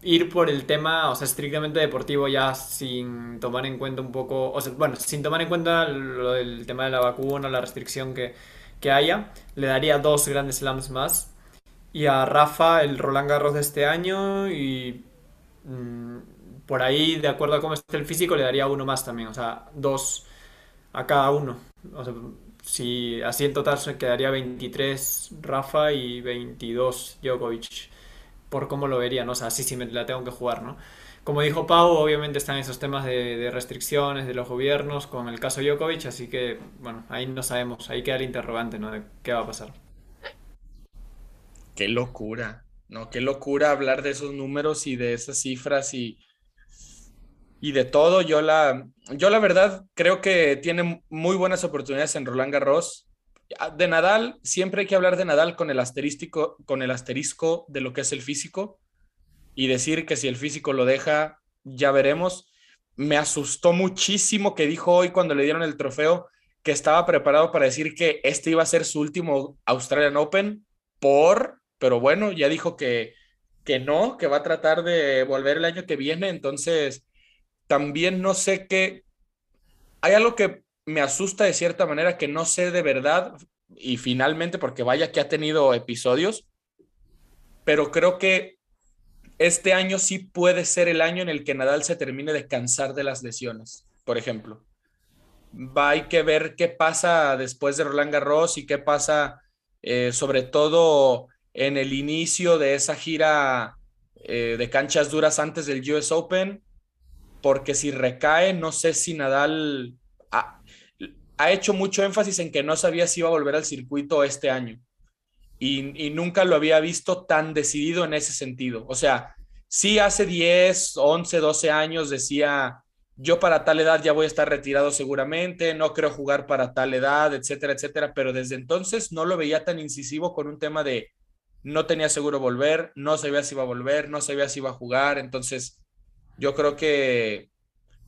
ir por el tema, o sea, estrictamente deportivo ya sin tomar en cuenta un poco, o sea, bueno, sin tomar en cuenta lo del tema de la vacuna, la restricción que, haya, le daría dos grandes slams más. Y a Rafa el Roland Garros de este año y mm, por ahí, de acuerdo a cómo esté el físico, le daría uno más también, o sea, dos a cada uno. O sea, si así en total se quedaría 23 Rafa y 22 Djokovic, por cómo lo vería, ¿no? O sea, sí, sí me la tengo que jugar, ¿no? Como dijo Pau, obviamente están esos temas de, restricciones de los gobiernos con el caso Djokovic, así que, bueno, ahí no sabemos, ahí queda el interrogante, ¿no? De qué va a pasar.
Qué locura, ¿no? Qué locura hablar de esos números y de esas cifras y y de todo. Yo la, yo la verdad creo que tiene muy buenas oportunidades en Roland Garros. Ah, de Nadal, siempre hay que hablar de Nadal con el asterístico, con el asterisco de lo que es el físico y decir que si el físico lo deja, ya veremos. Me asustó muchísimo que dijo hoy cuando le dieron el trofeo que estaba preparado para decir que este iba a ser su último Australian Open por, pero bueno, ya dijo que, que no, que va a tratar de volver el año que viene, entonces también no sé qué, hay algo que me asusta de cierta manera que no sé de verdad y finalmente porque vaya que ha tenido episodios, pero creo que este año sí puede ser el año en el que Nadal se termine de cansar de las lesiones, por ejemplo. Va, hay que ver qué pasa después de Roland Garros y qué pasa eh, sobre todo en el inicio de esa gira eh, de canchas duras antes del US Open porque si recae, no sé si Nadal ha, hecho mucho énfasis en que no sabía si iba a volver al circuito este año. Y, nunca lo había visto tan decidido en ese sentido. O sea, sí hace 10, 11, 12 años decía, yo para tal edad ya voy a estar retirado seguramente, no creo jugar para tal edad, etcétera, etcétera, pero desde entonces no lo veía tan incisivo con un tema de no tenía seguro volver, no sabía si iba a volver, no sabía si iba a jugar, entonces yo creo que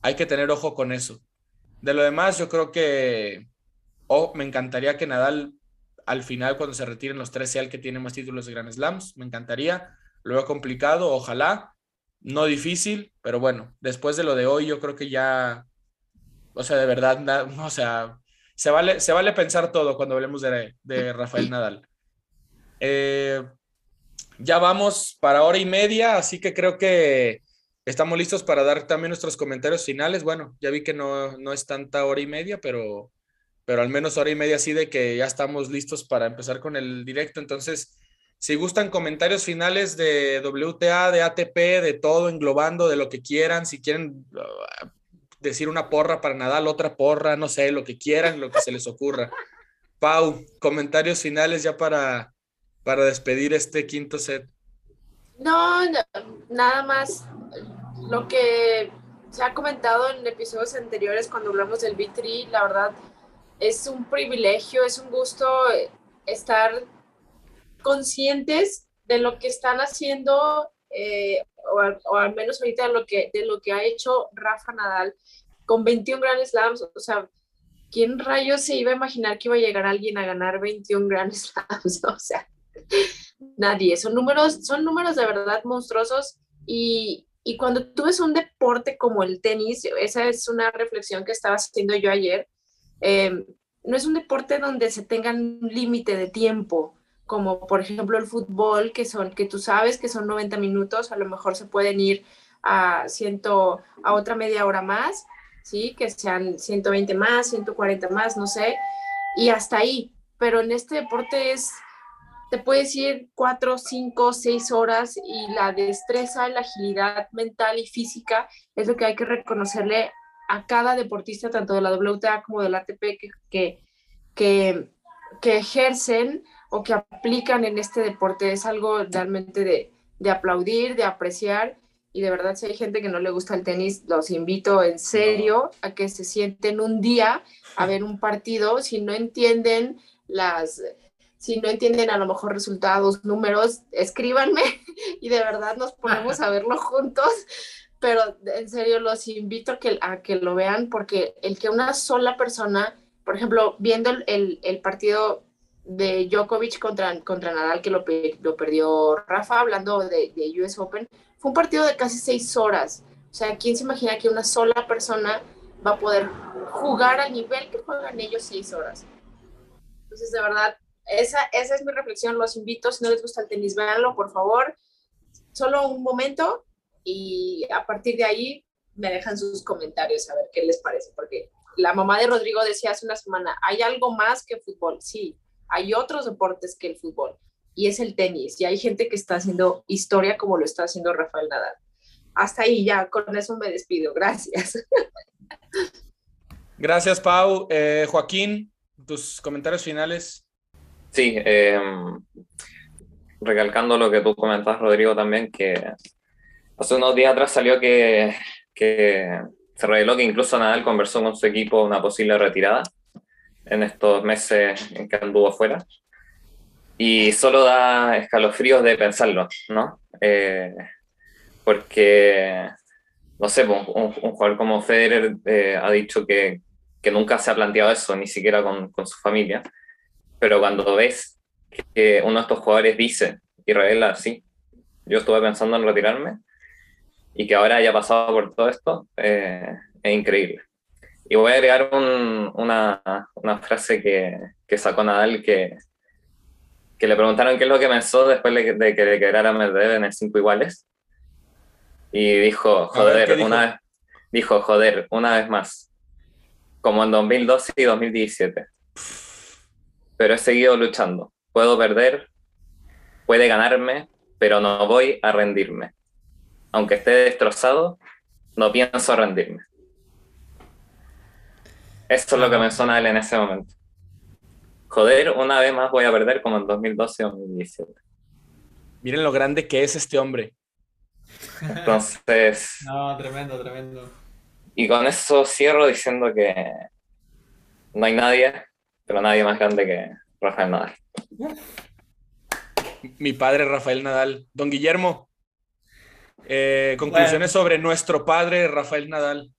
hay que tener ojo con eso. De lo demás, yo creo que oh, me encantaría que Nadal al final, cuando se retiren los tres, sea el que tiene más títulos de Grand Slams. Me encantaría. Lo veo complicado, ojalá. No difícil, pero bueno, después de lo de hoy, yo creo que ya, o sea, de verdad, o sea, se vale, se vale pensar todo cuando hablemos de, de Rafael Nadal. Eh, ya vamos para hora y media, así que creo que Estamos listos para dar también nuestros comentarios finales. Bueno, ya vi que no, no es tanta hora y media, pero, pero al menos hora y media sí de que ya estamos listos para empezar con el directo. Entonces, si gustan comentarios finales de WTA, de ATP, de todo, englobando, de lo que quieran, si quieren uh, decir una porra para Nadal, otra porra, no sé, lo que quieran, lo que se les ocurra. Pau, comentarios finales ya para, para despedir este quinto set.
No, nada más lo que se ha comentado en episodios anteriores cuando hablamos del B3, la verdad es un privilegio, es un gusto estar conscientes de lo que están haciendo, eh, o, al menos ahorita de lo, que, de lo que ha hecho Rafa Nadal con 21 Grand Slams. O sea, ¿quién rayos se iba a imaginar que iba a llegar alguien a ganar 21 Grand Slams? O sea, nadie. Son números, son números de verdad monstruosos y, y cuando tú ves un deporte como el tenis, esa es una reflexión que estaba haciendo yo ayer, eh, no es un deporte donde se tenga un límite de tiempo, como por ejemplo el fútbol, que son, que tú sabes que son 90 minutos, a lo mejor se pueden ir a, ciento, a otra media hora más, ¿sí? Que sean 120 más, 140 más, no sé, y hasta ahí. Pero en este deporte es, te puedes ir cuatro, cinco, seis horas y la destreza, la agilidad mental y física es lo que hay que reconocerle a cada deportista, tanto de la WTA como del ATP, que, que, que, que ejercen o que aplican en este deporte. Es algo realmente de, de aplaudir, de apreciar. Y de verdad si hay gente que no le gusta el tenis, los invito en serio a que se sienten un día a ver un partido, si no entienden las, si no entienden a lo mejor resultados, números, escríbanme. Y de verdad nos ponemos a verlo juntos, pero en serio los invito a que, a que lo vean porque el que una sola persona, por ejemplo, viendo el, el partido de Djokovic contra, contra Nadal, que lo, lo perdió Rafa, hablando de, de US Open, fue un partido de casi seis horas. O sea, ¿quién se imagina que una sola persona va a poder jugar al nivel que juegan ellos seis horas? Entonces, de verdad, esa, esa es mi reflexión. Los invito, si no les gusta el tenis, véanlo, por favor. Solo un momento y a partir de ahí me dejan sus comentarios a ver qué les parece, porque la mamá de Rodrigo decía hace una semana, ¿hay algo más que fútbol? Sí, hay otros deportes que el fútbol y es el tenis. Y hay gente que está haciendo historia como lo está haciendo Rafael Nadal. Hasta ahí ya, con eso me despido. Gracias.
Gracias, Pau. Eh, Joaquín, tus comentarios finales.
Sí, eh, recalcando lo que tú comentabas, Rodrigo, también, que hace unos días atrás salió que, que se reveló que incluso Nadal conversó con su equipo una posible retirada en estos meses en que anduvo afuera y solo da escalofríos de pensarlo, ¿no? Eh, porque, no sé, pues, un, jugador como Federer eh, ha dicho que, que, nunca se ha planteado eso, ni siquiera con, con, su familia, pero cuando ves que uno de estos jugadores dice y revela, sí, yo estuve pensando en retirarme, y que ahora haya pasado por todo esto, eh, es increíble. Y voy a agregar un, una, una, frase que, que sacó Nadal que, que le preguntaron qué es lo que pensó después de que, de que le quedara Medvedev en el 5 iguales. Y dijo, joder, una vez, dijo, joder, una vez más, como en 2012 y 2017. Pero he seguido luchando. Puedo perder, puede ganarme, pero no voy a rendirme. Aunque esté destrozado, no pienso rendirme. Eso es lo que me suena él en ese momento joder, una vez más voy a perder como en 2012 o 2017.
Miren lo grande que es este hombre.
Entonces.
no, tremendo, tremendo.
Y con eso cierro diciendo que no hay nadie, pero nadie más grande que Rafael Nadal.
Mi padre Rafael Nadal. Don Guillermo, eh, conclusiones sobre nuestro padre Rafael Nadal.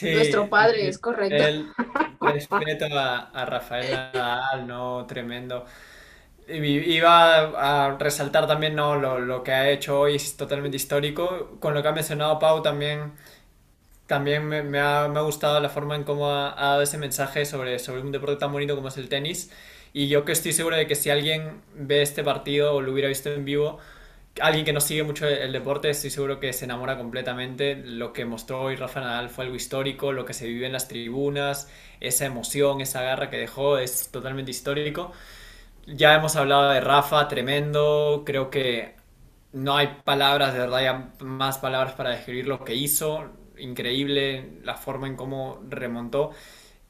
Nuestro padre, es correcto.
El respeto a, Rafael Nadal, ¿no? Tremendo. Iba a resaltar también ¿no? lo, que ha hecho hoy, es totalmente histórico. Con lo que ha mencionado Pau también, también me, ha, gustado la forma en cómo ha, dado ese mensaje sobre, sobre un deporte tan bonito como es el tenis. Y yo que estoy seguro de que si alguien ve este partido o lo hubiera visto en vivo, alguien que no sigue mucho el deporte, estoy seguro que se enamora completamente. Lo que mostró hoy Rafa Nadal fue algo histórico, lo que se vive en las tribunas, esa emoción, esa garra que dejó es totalmente histórico. Ya hemos hablado de Rafa, tremendo, creo que no hay palabras, de verdad, más palabras para describir lo que hizo, increíble la forma en cómo remontó.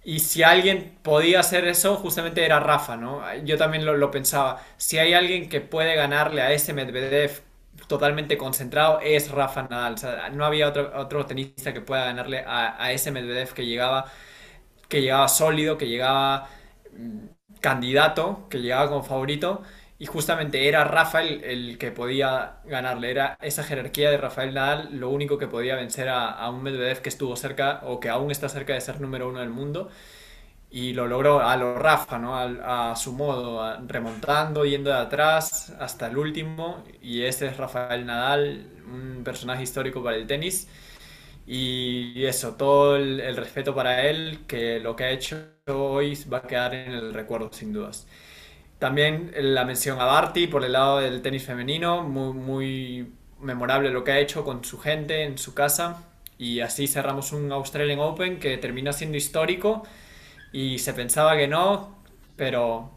Y si alguien podía hacer eso, justamente era Rafa, ¿no? Yo también lo, pensaba. Si hay alguien que puede ganarle a ese Medvedev totalmente concentrado, es Rafa Nadal. O sea, no había otro, otro tenista que pueda ganarle a, a, ese Medvedev que llegaba, que llegaba sólido, que llegaba mm, candidato, que llegaba como favorito. Y justamente era Rafael el que podía ganarle, era esa jerarquía de Rafael Nadal lo único que podía vencer a, un Medvedev que estuvo cerca o que aún está cerca de ser número uno del mundo. y lo logró a lo Rafa, ¿no? A, su modo, remontando, yendo de atrás hasta el último. Y este es Rafael Nadal, un personaje histórico para el tenis. Y eso, todo el, respeto para él, que lo que ha hecho hoy va a quedar en el recuerdo, sin dudas. También la mención a Barty por el lado del tenis femenino, muy, muy memorable lo que ha hecho con su gente en su casa. Y así cerramos un Australian Open que termina siendo histórico y se pensaba que no, pero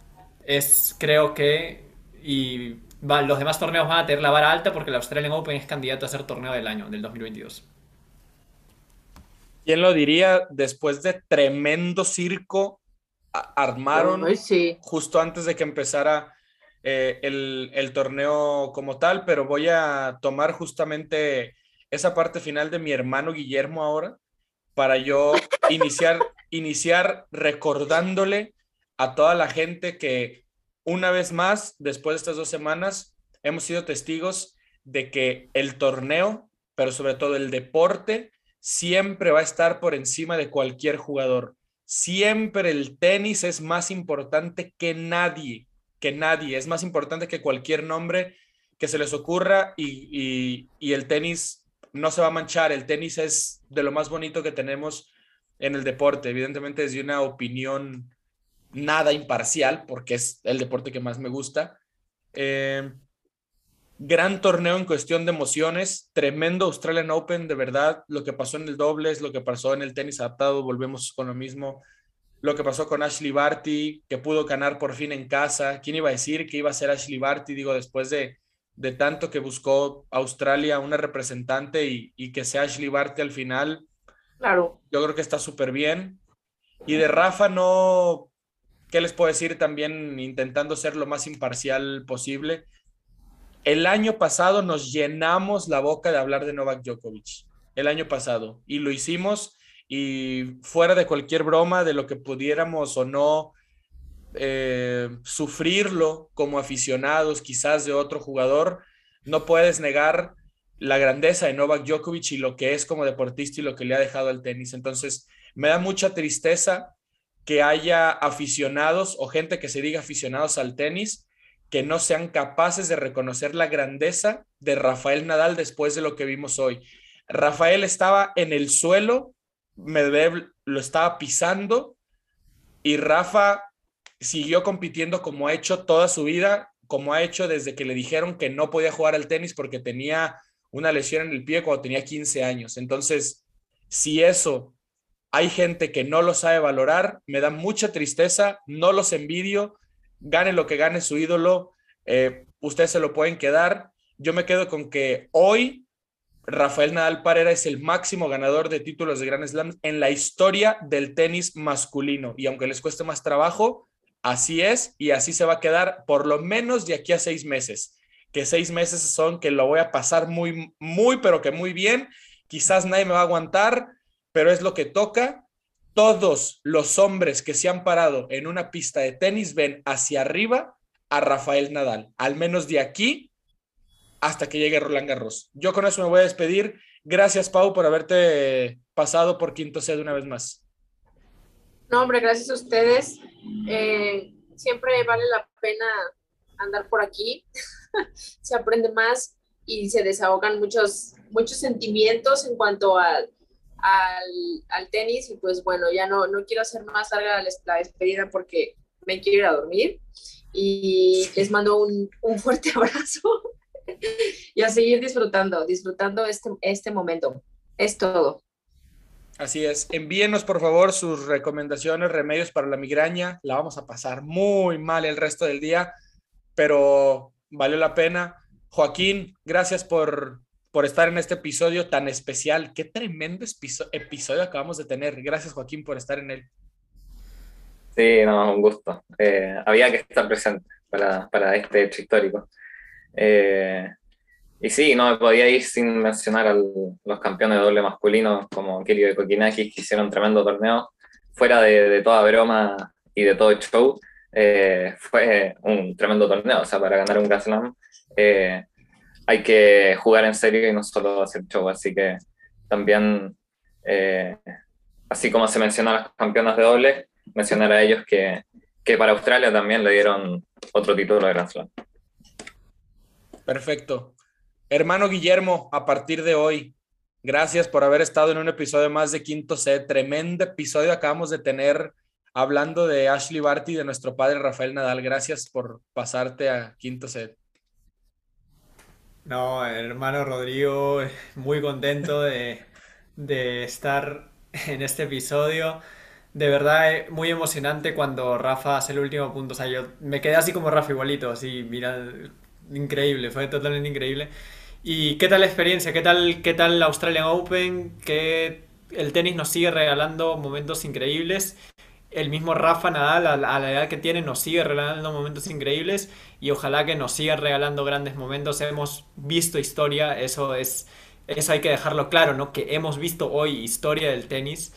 es creo que y los demás torneos van a tener la vara alta porque el Australian Open es candidato a ser torneo del año, del 2022.
¿Quién lo diría? Después de tremendo circo, armaron justo antes de que empezara eh, el, el, torneo como tal, pero voy a tomar justamente esa parte final de mi hermano Guillermo ahora para yo iniciar, iniciar recordándole a toda la gente que una vez más, después de estas dos semanas, hemos sido testigos de que el torneo, pero sobre todo el deporte, siempre va a estar por encima de cualquier jugador. Siempre el tenis es más importante que nadie, que nadie. Es más importante que cualquier nombre que se les ocurra y, y, el tenis no se va a manchar. El tenis es de lo más bonito que tenemos en el deporte, evidentemente desde una opinión nada imparcial, porque es el deporte que más me gusta. Eh, gran torneo en cuestión de emociones, tremendo Australian Open, de verdad, lo que pasó en el dobles, lo que pasó en el tenis adaptado, volvemos con lo mismo, lo que pasó con Ashley Barty, que pudo ganar por fin en casa, ¿quién iba a decir que iba a ser Ashley Barty? Digo, después de de tanto que buscó Australia una representante y, que sea Ashley Barty al final.
Claro.
Yo creo que está súper bien. Y de Rafa no, ¿qué les puedo decir también intentando ser lo más imparcial posible? El año pasado nos llenamos la boca de hablar de Novak Djokovic, el año pasado, y lo hicimos y fuera de cualquier broma de lo que pudiéramos o no eh, sufrirlo como aficionados quizás de otro jugador, no puedes negar la grandeza de Novak Djokovic y lo que es como deportista y lo que le ha dejado al tenis. Entonces, me da mucha tristeza que haya aficionados o gente que se diga aficionados al tenis que no sean capaces de reconocer la grandeza de Rafael Nadal después de lo que vimos hoy. Rafael estaba en el suelo, Medvedev lo estaba pisando y Rafa siguió compitiendo como ha hecho toda su vida, como ha hecho desde que le dijeron que no podía jugar al tenis porque tenía una lesión en el pie cuando tenía 15 años. Entonces, si eso hay gente que no lo sabe valorar, me da mucha tristeza, no los envidio, gane lo que gane su ídolo, eh, ustedes se lo pueden quedar. Yo me quedo con que hoy Rafael Nadal Parera es el máximo ganador de títulos de Grand Slam en la historia del tenis masculino. Y aunque les cueste más trabajo, Así es, y así se va a quedar por lo menos de aquí a seis meses, que seis meses son que lo voy a pasar muy, muy, pero que muy bien. Quizás nadie me va a aguantar, pero es lo que toca. Todos los hombres que se han parado en una pista de tenis ven hacia arriba a Rafael Nadal, al menos de aquí hasta que llegue Roland Garros. Yo con eso me voy a despedir. Gracias, Pau, por haberte pasado por quinto set una vez más.
No, hombre, gracias a ustedes. Eh, siempre vale la pena andar por aquí. se aprende más y se desahogan muchos, muchos sentimientos en cuanto al, al, tenis. Y pues bueno, ya no, no quiero hacer más larga la despedida porque me quiero ir a dormir. Y les mando un, un fuerte abrazo y a seguir disfrutando, disfrutando este, este momento. Es todo.
Así es. Envíenos por favor sus recomendaciones, remedios para la migraña. La vamos a pasar muy mal el resto del día, pero valió la pena. Joaquín, gracias por, por estar en este episodio tan especial. Qué tremendo episodio acabamos de tener. Gracias, Joaquín, por estar en él.
Sí, no, un gusto. Eh, había que estar presente para, para este hecho histórico. Eh, y sí, no me podía ir sin mencionar a los campeones de doble masculino como Kelly de Kokinakis, que hicieron un tremendo torneo. Fuera de, toda broma y de todo show, eh, fue un tremendo torneo. O sea, para ganar un Grand Slam eh, hay que jugar en serio y no solo hacer show. Así que también, eh, así como se mencionan las campeonas de doble, mencionar a ellos que, que para Australia también le dieron otro título de Grand Slam.
Perfecto. Hermano Guillermo, a partir de hoy, gracias por haber estado en un episodio más de Quinto Set. Tremendo episodio acabamos de tener hablando de Ashley Barty y de nuestro padre Rafael Nadal. Gracias por pasarte a Quinto Set.
No, hermano Rodrigo, muy contento de, estar en este episodio. De verdad, eh, muy emocionante cuando Rafa hace el último punto. O sea, yo me quedé así como Rafa igualito, así, mira, increíble, fue totalmente increíble. ¿Y qué tal la experiencia? ¿Qué tal, qué tal la Australian Open? Que el tenis nos sigue regalando momentos increíbles el mismo Rafa Nadal, a la, edad que tiene, nos sigue regalando momentos increíbles y ojalá que nos siga regalando grandes momentos. Hemos visto historia, eso es, eso hay que dejarlo claro, ¿no? Que hemos visto hoy historia del tenis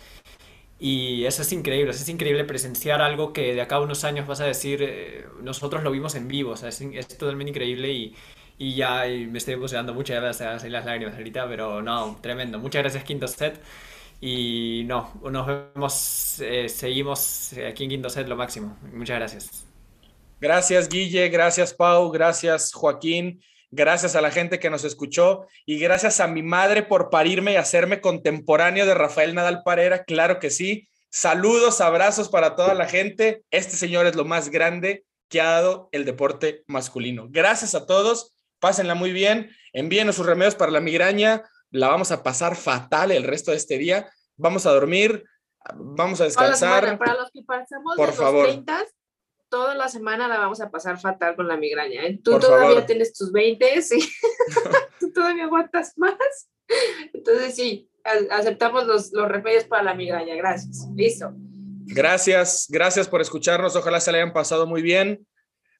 y eso es increíble, es increíble presenciar algo que de acá a unos años vas a decir, eh, nosotros lo vimos en vivo, o sea, es, es totalmente increíble y, y ya me estoy emocionando mucho, ya salir las lágrimas ahorita, pero no, tremendo. Muchas gracias, Quinto Set. Y no, nos vemos, eh, seguimos aquí en Quinto Set lo máximo. Muchas gracias.
Gracias, Guille, gracias, Pau, gracias, Joaquín, gracias a la gente que nos escuchó y gracias a mi madre por parirme y hacerme contemporáneo de Rafael Nadal Parera, claro que sí. Saludos, abrazos para toda la gente. Este señor es lo más grande que ha dado el deporte masculino. Gracias a todos, pásenla muy bien, envíenos sus remedios para la migraña, la vamos a pasar fatal el resto de este día. Vamos a dormir, vamos a descansar.
Para los que pasamos por de favor. los 30, toda la semana la vamos a pasar fatal con la migraña. ¿eh? Tú todavía tienes tus 20 y tú todavía aguantas más. Entonces sí, aceptamos los, los remedios para la migraña. Gracias. Listo.
Gracias, gracias por escucharnos. Ojalá se le hayan pasado muy bien.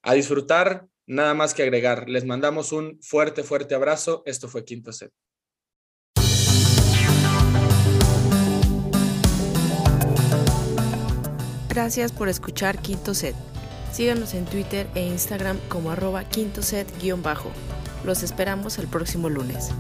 A disfrutar, nada más que agregar. Les mandamos un fuerte, fuerte abrazo. Esto fue Quinto Set.
Gracias por escuchar Quinto Set. Síganos en Twitter e Instagram como arroba quinto set-bajo. Los esperamos el próximo lunes.